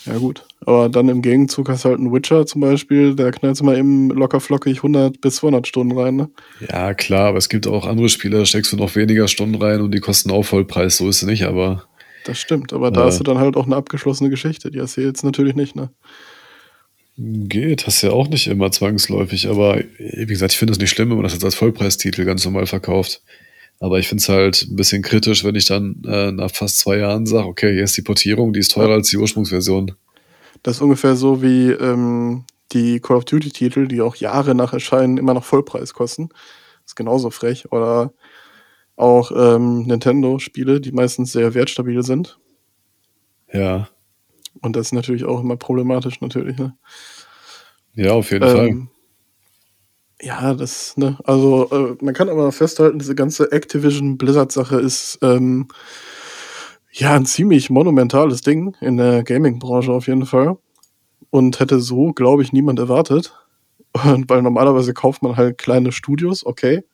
Ja, gut. Aber dann im Gegenzug hast du halt einen Witcher zum Beispiel, der knallt mal eben locker flockig 100 bis 200 Stunden rein, ne? Ja, klar, aber es gibt auch andere Spiele, da steckst du noch weniger Stunden rein und die kosten auch Vollpreis, so ist es nicht, aber Das stimmt, aber da Äh. hast du dann halt auch eine abgeschlossene Geschichte. Die hast du jetzt natürlich nicht, ne? Geht, hast ja auch nicht immer zwangsläufig, aber wie gesagt, ich finde es nicht schlimm, wenn man das jetzt als Vollpreistitel ganz normal verkauft. Aber ich finde es halt ein bisschen kritisch, wenn ich dann äh, nach fast zwei Jahren sage, okay, hier ist die Portierung, die ist teurer als die Ursprungsversion. Das ist ungefähr so wie ähm, die Call of Duty-Titel, die auch Jahre nach Erscheinen immer noch Vollpreis kosten. ist genauso frech. Oder auch ähm, Nintendo-Spiele, die meistens sehr wertstabil sind. Ja, Und das ist natürlich auch immer problematisch, natürlich. Ne? ja, auf jeden Fall. Ähm, ja, das, ne, also äh, man kann aber festhalten, diese ganze Activision Blizzard-Sache ist ähm, ja ein ziemlich monumentales Ding in der Gaming-Branche auf jeden Fall. Und hätte so, glaube ich, niemand erwartet. Und weil normalerweise kauft man halt kleine Studios, okay.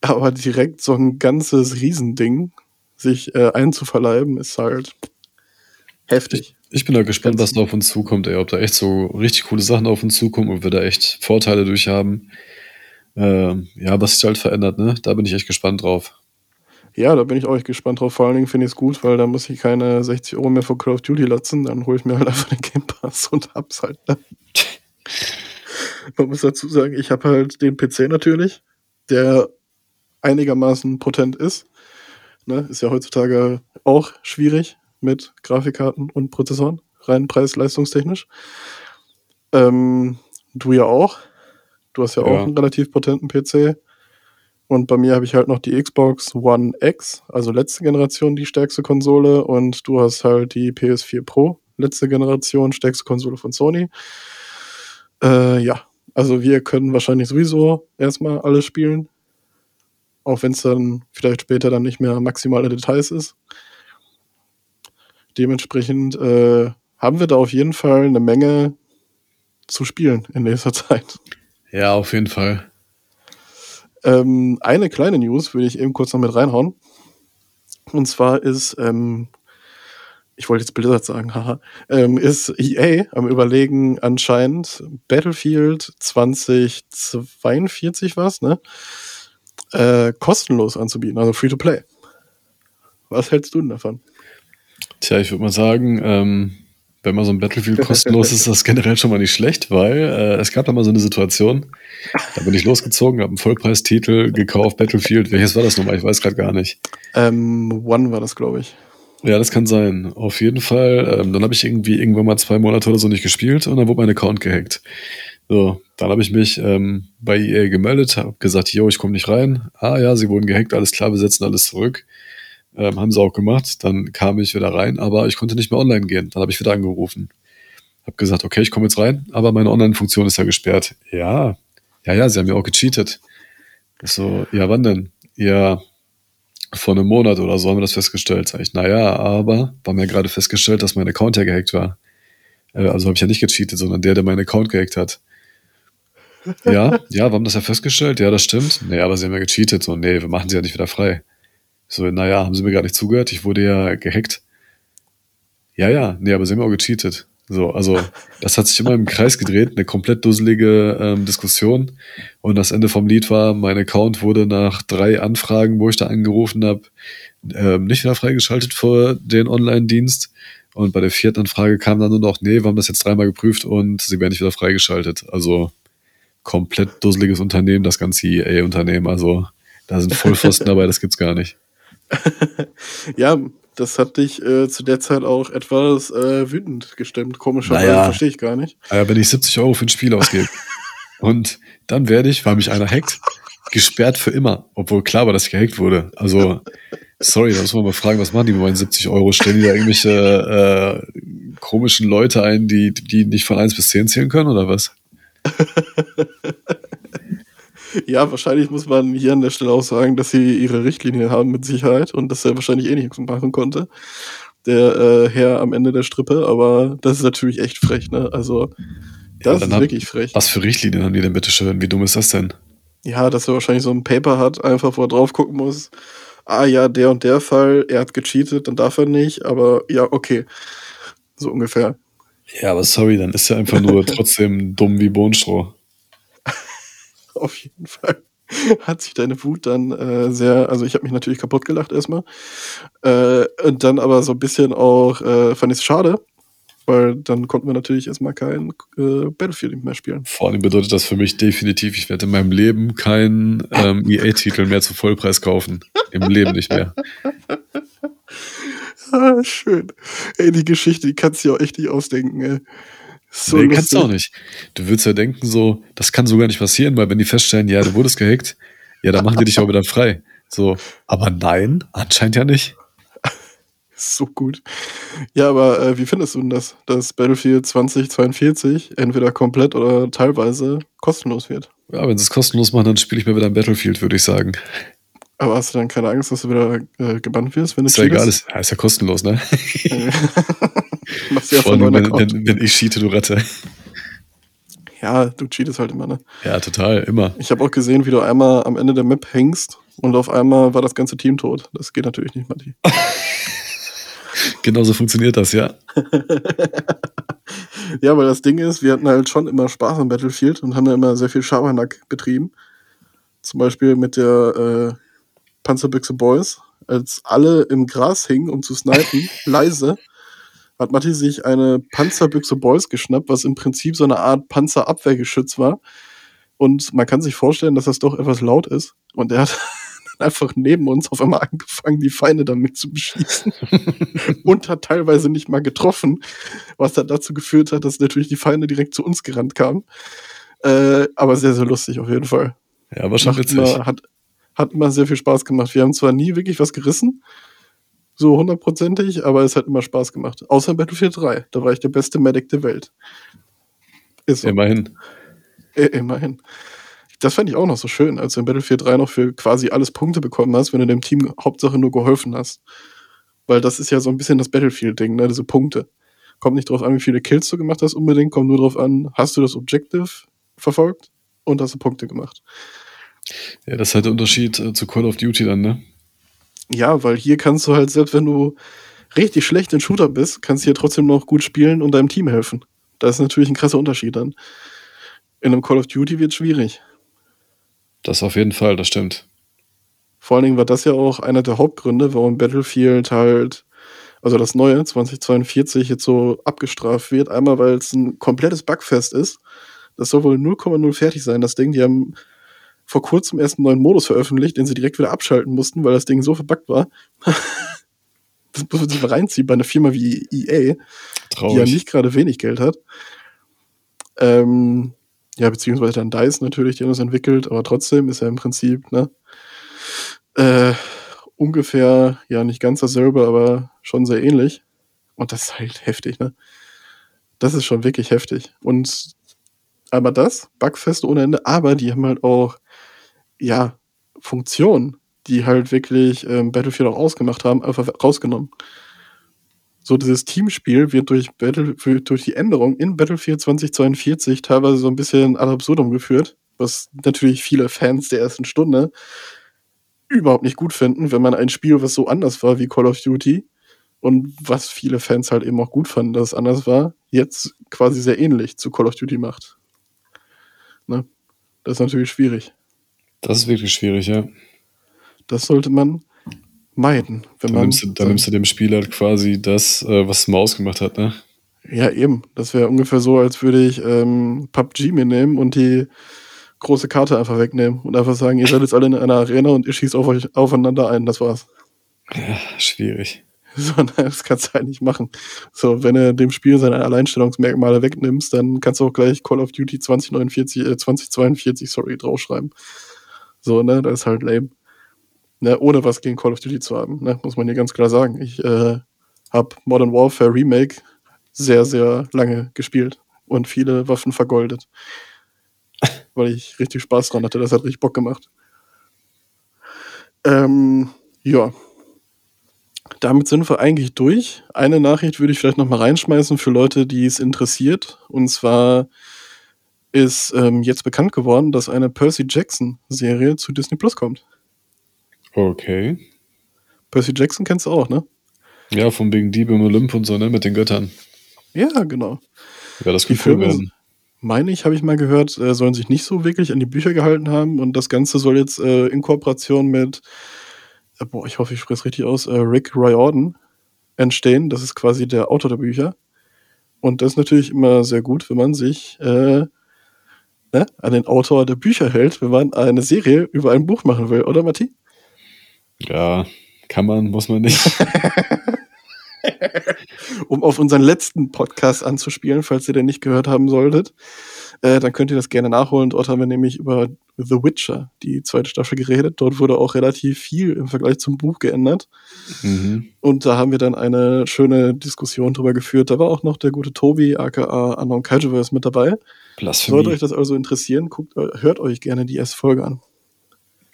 Aber direkt so ein ganzes Riesending sich äh, einzuverleiben, ist halt heftig. Ich bin da gespannt, Ganz- was da auf uns zukommt, ey. Ob da echt so richtig coole Sachen auf uns zukommen und wir da echt Vorteile durch haben. Ähm, ja, was sich halt verändert, ne? Da bin ich echt gespannt drauf. Ja, da bin ich auch echt gespannt drauf. Vor allen Dingen finde ich es gut, weil da muss ich keine 60 Euro mehr für Call of Duty latzen. Dann hole ich mir halt einfach den Game Pass und hab's halt. Ne? Man muss dazu sagen, ich habe halt den PC natürlich, der einigermaßen potent ist. Ne? Ist ja heutzutage auch schwierig mit Grafikkarten und Prozessoren, rein preis-leistungstechnisch. Ähm, du ja auch. Du hast ja, Ja. auch einen relativ potenten PC. Und bei mir habe ich halt noch die Xbox One X, also letzte Generation, die stärkste Konsole. Und du hast halt die PS4 Pro, letzte Generation, stärkste Konsole von Sony. Äh, ja, also wir können wahrscheinlich sowieso erstmal alles spielen. Auch wenn es dann vielleicht später dann nicht mehr maximale Details ist. Dementsprechend äh, haben wir da auf jeden Fall eine Menge zu spielen in nächster Zeit. Ja, auf jeden Fall. Ähm, eine kleine News würde ich eben kurz noch mit reinhauen. Und zwar ist, ähm, ich wollte jetzt Blizzard sagen, (laughs) haha, ähm, ist EA am Überlegen anscheinend Battlefield 2042 was, ne? Äh, kostenlos anzubieten, also free to play. Was hältst du denn davon? Tja, ich würde mal sagen, ähm, wenn man so ein Battlefield (laughs) kostenlos ist, ist das generell schon mal nicht schlecht, weil äh, es gab da mal so eine Situation, da bin ich losgezogen, habe einen Vollpreistitel gekauft, Battlefield. Welches war das nochmal? Ich weiß gerade gar nicht. Ähm, One war das, glaube ich. Ja, das kann sein. Auf jeden Fall. Ähm, dann habe ich irgendwie irgendwann mal zwei Monate oder so nicht gespielt und dann wurde mein Account gehackt. So, dann habe ich mich ähm, bei EA gemeldet, habe gesagt, yo, ich komme nicht rein. Ah ja, sie wurden gehackt, alles klar, wir setzen alles zurück. Ähm, haben sie auch gemacht. Dann kam ich wieder rein, aber ich konnte nicht mehr online gehen. Dann habe ich wieder angerufen. Habe gesagt, okay, ich komme jetzt rein, aber meine Online-Funktion ist ja gesperrt. Ja, ja, ja, sie haben ja auch gecheatet. Ich so, ja, wann denn? Ja, vor einem Monat oder so haben wir das festgestellt. Sag ich, naja, aber wir haben ja gerade festgestellt, dass mein Account ja gehackt war. Äh, Also habe ich ja nicht gecheatet, sondern der, der meinen Account gehackt hat. Ja, ja, wir haben das ja festgestellt. Ja, das stimmt. Nee, aber sie haben ja gecheatet. So, nee, wir machen sie ja nicht wieder frei. Ich So, naja, haben sie mir gar nicht zugehört? Ich wurde ja gehackt. Ja, ja, nee, aber sie haben auch gecheatet. So, also das hat sich immer im Kreis gedreht, eine komplett dusselige ähm, Diskussion. Und das Ende vom Lied war, mein Account wurde nach drei Anfragen, wo ich da angerufen habe, ähm, nicht wieder freigeschaltet für den Online-Dienst. Und bei der vierten Anfrage kam dann nur noch, nee, wir haben das jetzt dreimal geprüft und sie werden nicht wieder freigeschaltet. Also komplett dusseliges Unternehmen, das ganze EA-Unternehmen. Also da sind Vollpfosten (laughs) dabei, das gibt's gar nicht. (laughs) ja, das hat dich äh, zu der Zeit auch etwas äh, wütend gestimmt. Komischerweise Naja. verstehe ich gar nicht. Aber wenn ich 70 Euro für ein Spiel ausgebe (laughs) und dann werde ich, weil mich einer hackt, gesperrt für immer. Obwohl klar war, dass ich gehackt wurde. Also, sorry, da muss man mal fragen, was machen die mit meinen 70 Euro? Stellen die da irgendwelche äh, komischen Leute ein, die, die nicht von 1 bis 10 zählen können oder was? (laughs) Ja, wahrscheinlich muss man hier an der Stelle auch sagen, dass sie ihre Richtlinien haben mit Sicherheit und dass er wahrscheinlich eh nichts machen konnte. Der äh, Herr am Ende der Strippe, aber das ist natürlich echt frech, ne? Also, Ja, das dann ist hat- wirklich frech. Was für Richtlinien haben die denn bitte schön? Wie dumm ist das denn? Ja, dass er wahrscheinlich so ein Paper hat, einfach wo er drauf gucken muss. Ah ja, der und der Fall, er hat gecheatet, dann darf er nicht, aber ja, okay. So ungefähr. Ja, aber sorry, dann ist er einfach nur (laughs) trotzdem dumm wie Bohnstroh. Auf jeden Fall (laughs) hat sich deine Wut dann äh, sehr, also ich habe mich natürlich kaputt gelacht erstmal. Äh, und dann aber so ein bisschen auch, äh, fand ich es schade, weil dann konnten wir natürlich erstmal kein äh, Battlefield mehr spielen. Vor allem bedeutet das für mich definitiv, ich werde in meinem Leben keinen ähm, (laughs) EA-Titel mehr zu Vollpreis kaufen. Im Leben nicht mehr. Ah, schön. Ey, die Geschichte, die kannst du dir auch echt nicht ausdenken, ey. So nee, kannst du auch nicht. Du würdest ja denken, so, das kann so gar nicht passieren, weil wenn die feststellen, ja, du wurdest gehackt, ja, dann machen die dich auch wieder frei. So, aber nein, anscheinend ja nicht. (laughs) So gut. Ja, aber äh, wie findest du denn das, dass Battlefield 2042 entweder komplett oder teilweise kostenlos wird? Ja, wenn sie es kostenlos machen, dann spiele ich mir wieder ein Battlefield, würde ich sagen. Aber hast du dann keine Angst, dass du wieder äh, gebannt wirst, wenn du Ist ja egal, ist, ja, ist ja kostenlos, ne? (laughs) Machst du ja Vor von allem, wenn, wenn, wenn ich cheate, du Ratte. Ja, du cheatest halt immer, ne? Ja, total, immer. Ich habe auch gesehen, wie du einmal am Ende der Map hängst und auf einmal war das ganze Team tot. Das geht natürlich nicht, Matti. (laughs) Genauso funktioniert das, ja. (laughs) ja, weil das Ding ist, wir hatten halt schon immer Spaß am Battlefield und haben da immer sehr viel Schabernack betrieben. Zum Beispiel mit der äh, Panzerbüchse Boys. Als alle im Gras hingen, um zu snipen, (laughs) leise, hat Matti sich eine Panzerbüchse Boys geschnappt, was im Prinzip so eine Art Panzerabwehrgeschütz war. Und man kann sich vorstellen, dass das doch etwas laut ist. Und er hat (laughs) einfach neben uns auf einmal angefangen, die Feinde damit zu beschießen. (laughs) und hat teilweise nicht mal getroffen, was dann dazu geführt hat, dass natürlich die Feinde direkt zu uns gerannt kamen. Äh, aber sehr, sehr lustig auf jeden Fall. Ja, war schon Macht witzig. immer, hat, hat immer sehr viel Spaß gemacht. Wir haben zwar nie wirklich was gerissen, so hundertprozentig, aber es hat immer Spaß gemacht. Außer in Battlefield 3. Da war ich der beste Medic der Welt. Ist so. Immerhin. Äh, immerhin. Das fand ich auch noch so schön, als du in Battlefield 3 noch für quasi alles Punkte bekommen hast, wenn du dem Team Hauptsache nur geholfen hast. Weil das ist ja so ein bisschen das Battlefield-Ding, ne? diese Punkte. Kommt nicht drauf an, wie viele Kills du gemacht hast unbedingt, kommt nur drauf an, hast du das Objective verfolgt und hast du Punkte gemacht. Ja, das ist halt der Unterschied äh, zu Call of Duty dann, ne? Ja, weil hier kannst du halt, selbst wenn du richtig schlecht in Shooter bist, kannst du hier trotzdem noch gut spielen und deinem Team helfen. Das ist natürlich ein krasser Unterschied dann. In einem Call of Duty wird es schwierig. Das auf jeden Fall, das stimmt. Vor allen Dingen war das ja auch einer der Hauptgründe, warum Battlefield halt, also das neue 2042 jetzt so abgestraft wird. Einmal, weil es ein komplettes Bugfest ist. Das soll wohl 0,0 fertig sein, das Ding. Die haben vor kurzem erst einen neuen Modus veröffentlicht, den sie direkt wieder abschalten mussten, weil das Ding so verbuggt war. (laughs) das muss man sich mal reinziehen bei einer Firma wie EA, die ja Traurig. nicht gerade wenig Geld hat. Ähm, ja, beziehungsweise dann DICE natürlich, die haben das entwickelt, aber trotzdem ist ja im Prinzip, ne? Äh, ungefähr, ja, nicht ganz dasselbe, aber schon sehr ähnlich. Und das ist halt heftig, ne? Das ist schon wirklich heftig. Und aber das, Bugfest ohne Ende, aber die haben halt auch, ja, Funktionen, die halt wirklich ähm, Battlefield auch ausgemacht haben, einfach rausgenommen. So dieses Teamspiel wird durch, Battle, durch die Änderung in Battlefield 2042 teilweise so ein bisschen ad absurdum geführt, was natürlich viele Fans der ersten Stunde überhaupt nicht gut finden, wenn man ein Spiel, was so anders war wie Call of Duty und was viele Fans halt eben auch gut fanden, dass es anders war, jetzt quasi sehr ähnlich zu Call of Duty macht. Ne? Das ist natürlich schwierig. Das ist wirklich schwierig, ja. Das sollte man meiden, wenn Dann man. nimmst, du, dann nimmst du dem Spieler quasi das, äh, was es mal ausgemacht hat, ne? Ja, eben. Das wäre ungefähr so, als würde ich ähm, PUBG mir nehmen und die große Karte einfach wegnehmen und einfach sagen, ihr seid jetzt alle in einer Arena und ihr schießt auf euch aufeinander ein. Das war's. Ja, schwierig. (laughs) So, das kannst du halt nicht machen. So, wenn du dem Spiel seine Alleinstellungsmerkmale wegnimmst, dann kannst du auch gleich Call of Duty 2049, äh, 2042, sorry, draufschreiben. So, ne, das ist halt lame. Ne, ohne was gegen Call of Duty zu haben, ne, muss man hier ganz klar sagen. Ich äh, habe Modern Warfare Remake sehr, sehr lange gespielt und viele Waffen vergoldet. (laughs) Weil ich richtig Spaß dran hatte. Das hat richtig Bock gemacht. Ähm, ja. Damit sind wir eigentlich durch. Eine Nachricht würde ich vielleicht noch mal reinschmeißen für Leute, die es interessiert. Und zwar ist ähm, jetzt bekannt geworden, dass eine Percy Jackson-Serie zu Disney Plus kommt. Okay. Percy Jackson kennst du auch, ne? Ja, von wegen Dieb im Olymp und so, ne? Mit den Göttern. Ja, genau. Ja, das Die könnte cool Filme, werden. meine ich, habe ich mal gehört, äh, sollen sich nicht so wirklich an die Bücher gehalten haben. Und das Ganze soll jetzt äh, in Kooperation mit, äh, boah, ich hoffe, ich spreche es richtig aus, äh, Rick Riordan entstehen. Das ist quasi der Autor der Bücher. Und das ist natürlich immer sehr gut, wenn man sich äh, ne, an den Autor der Bücher hält, wenn man eine Serie über ein Buch machen will, oder Matti? Ja, kann man, muss man nicht. (laughs) um auf unseren letzten Podcast anzuspielen, falls ihr den nicht gehört haben solltet, äh, dann könnt ihr das gerne nachholen. Dort haben wir nämlich über The Witcher, die zweite Staffel, geredet. Dort wurde auch relativ viel im Vergleich zum Buch geändert. mhm. Und da haben wir dann eine schöne Diskussion drüber geführt. Da war auch noch der gute Tobi, aka Anon Kajiverse, mit dabei. Sollte Blasphemie. euch das also interessieren, guckt, äh, hört euch gerne die erste Folge an.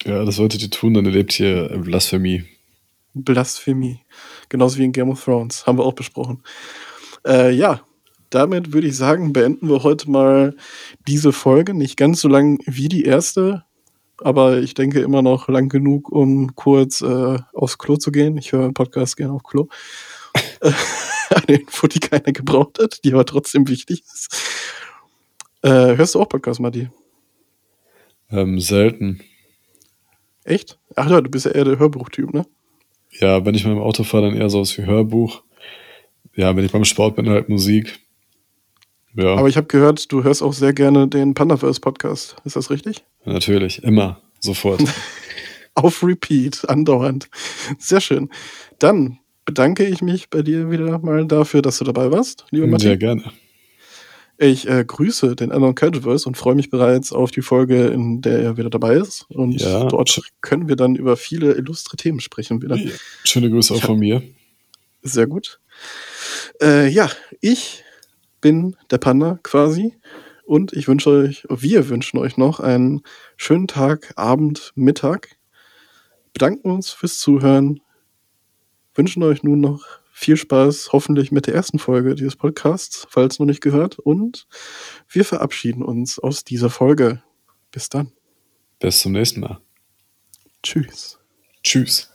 Ja, das solltet ihr tun, dann erlebt ihr Blasphemie. Blasphemie. Genauso wie in Game of Thrones. Haben wir auch besprochen. Äh, ja, damit würde ich sagen, beenden wir heute mal diese Folge. Nicht ganz so lang wie die erste, aber ich denke immer noch lang genug, um kurz äh, aufs Klo zu gehen. Ich höre einen Podcast gerne auf Klo. (laughs) (laughs) Eine Info, die keiner gebraucht hat, die aber trotzdem wichtig ist. Äh, hörst du auch Podcast, Matti? Ähm, selten. Echt? Ach ja, du bist ja eher der Hörbuchtyp, ne? Ja, wenn ich mal im Auto fahre, dann eher so aus wie Hörbuch. Ja, wenn ich beim Sport bin, halt Musik. Ja, Aber ich habe gehört, du hörst auch sehr gerne den Pandaverse Podcast. Ist das richtig? natürlich, immer, sofort. (laughs) Auf Repeat, andauernd. Sehr schön. Dann bedanke ich mich bei dir wieder mal dafür, dass du dabei warst, lieber Matti. Sehr gerne. Ich äh, grüße den Anon Cultiverse und freue mich bereits auf die Folge, in der er wieder dabei ist. Und Ja. dort können wir dann über viele illustre Themen sprechen wieder. Schöne Grüße auch von mir. Sehr gut. Äh, ja, ich bin der Panda quasi. Und ich wünsche euch, wir wünschen euch noch einen schönen Tag, Abend, Mittag. Bedanken uns fürs Zuhören. Wünschen euch nun noch viel Spaß, hoffentlich mit der ersten Folge dieses Podcasts, falls noch nicht gehört. Und wir verabschieden uns aus dieser Folge. Bis dann. Bis zum nächsten Mal. Tschüss. Tschüss.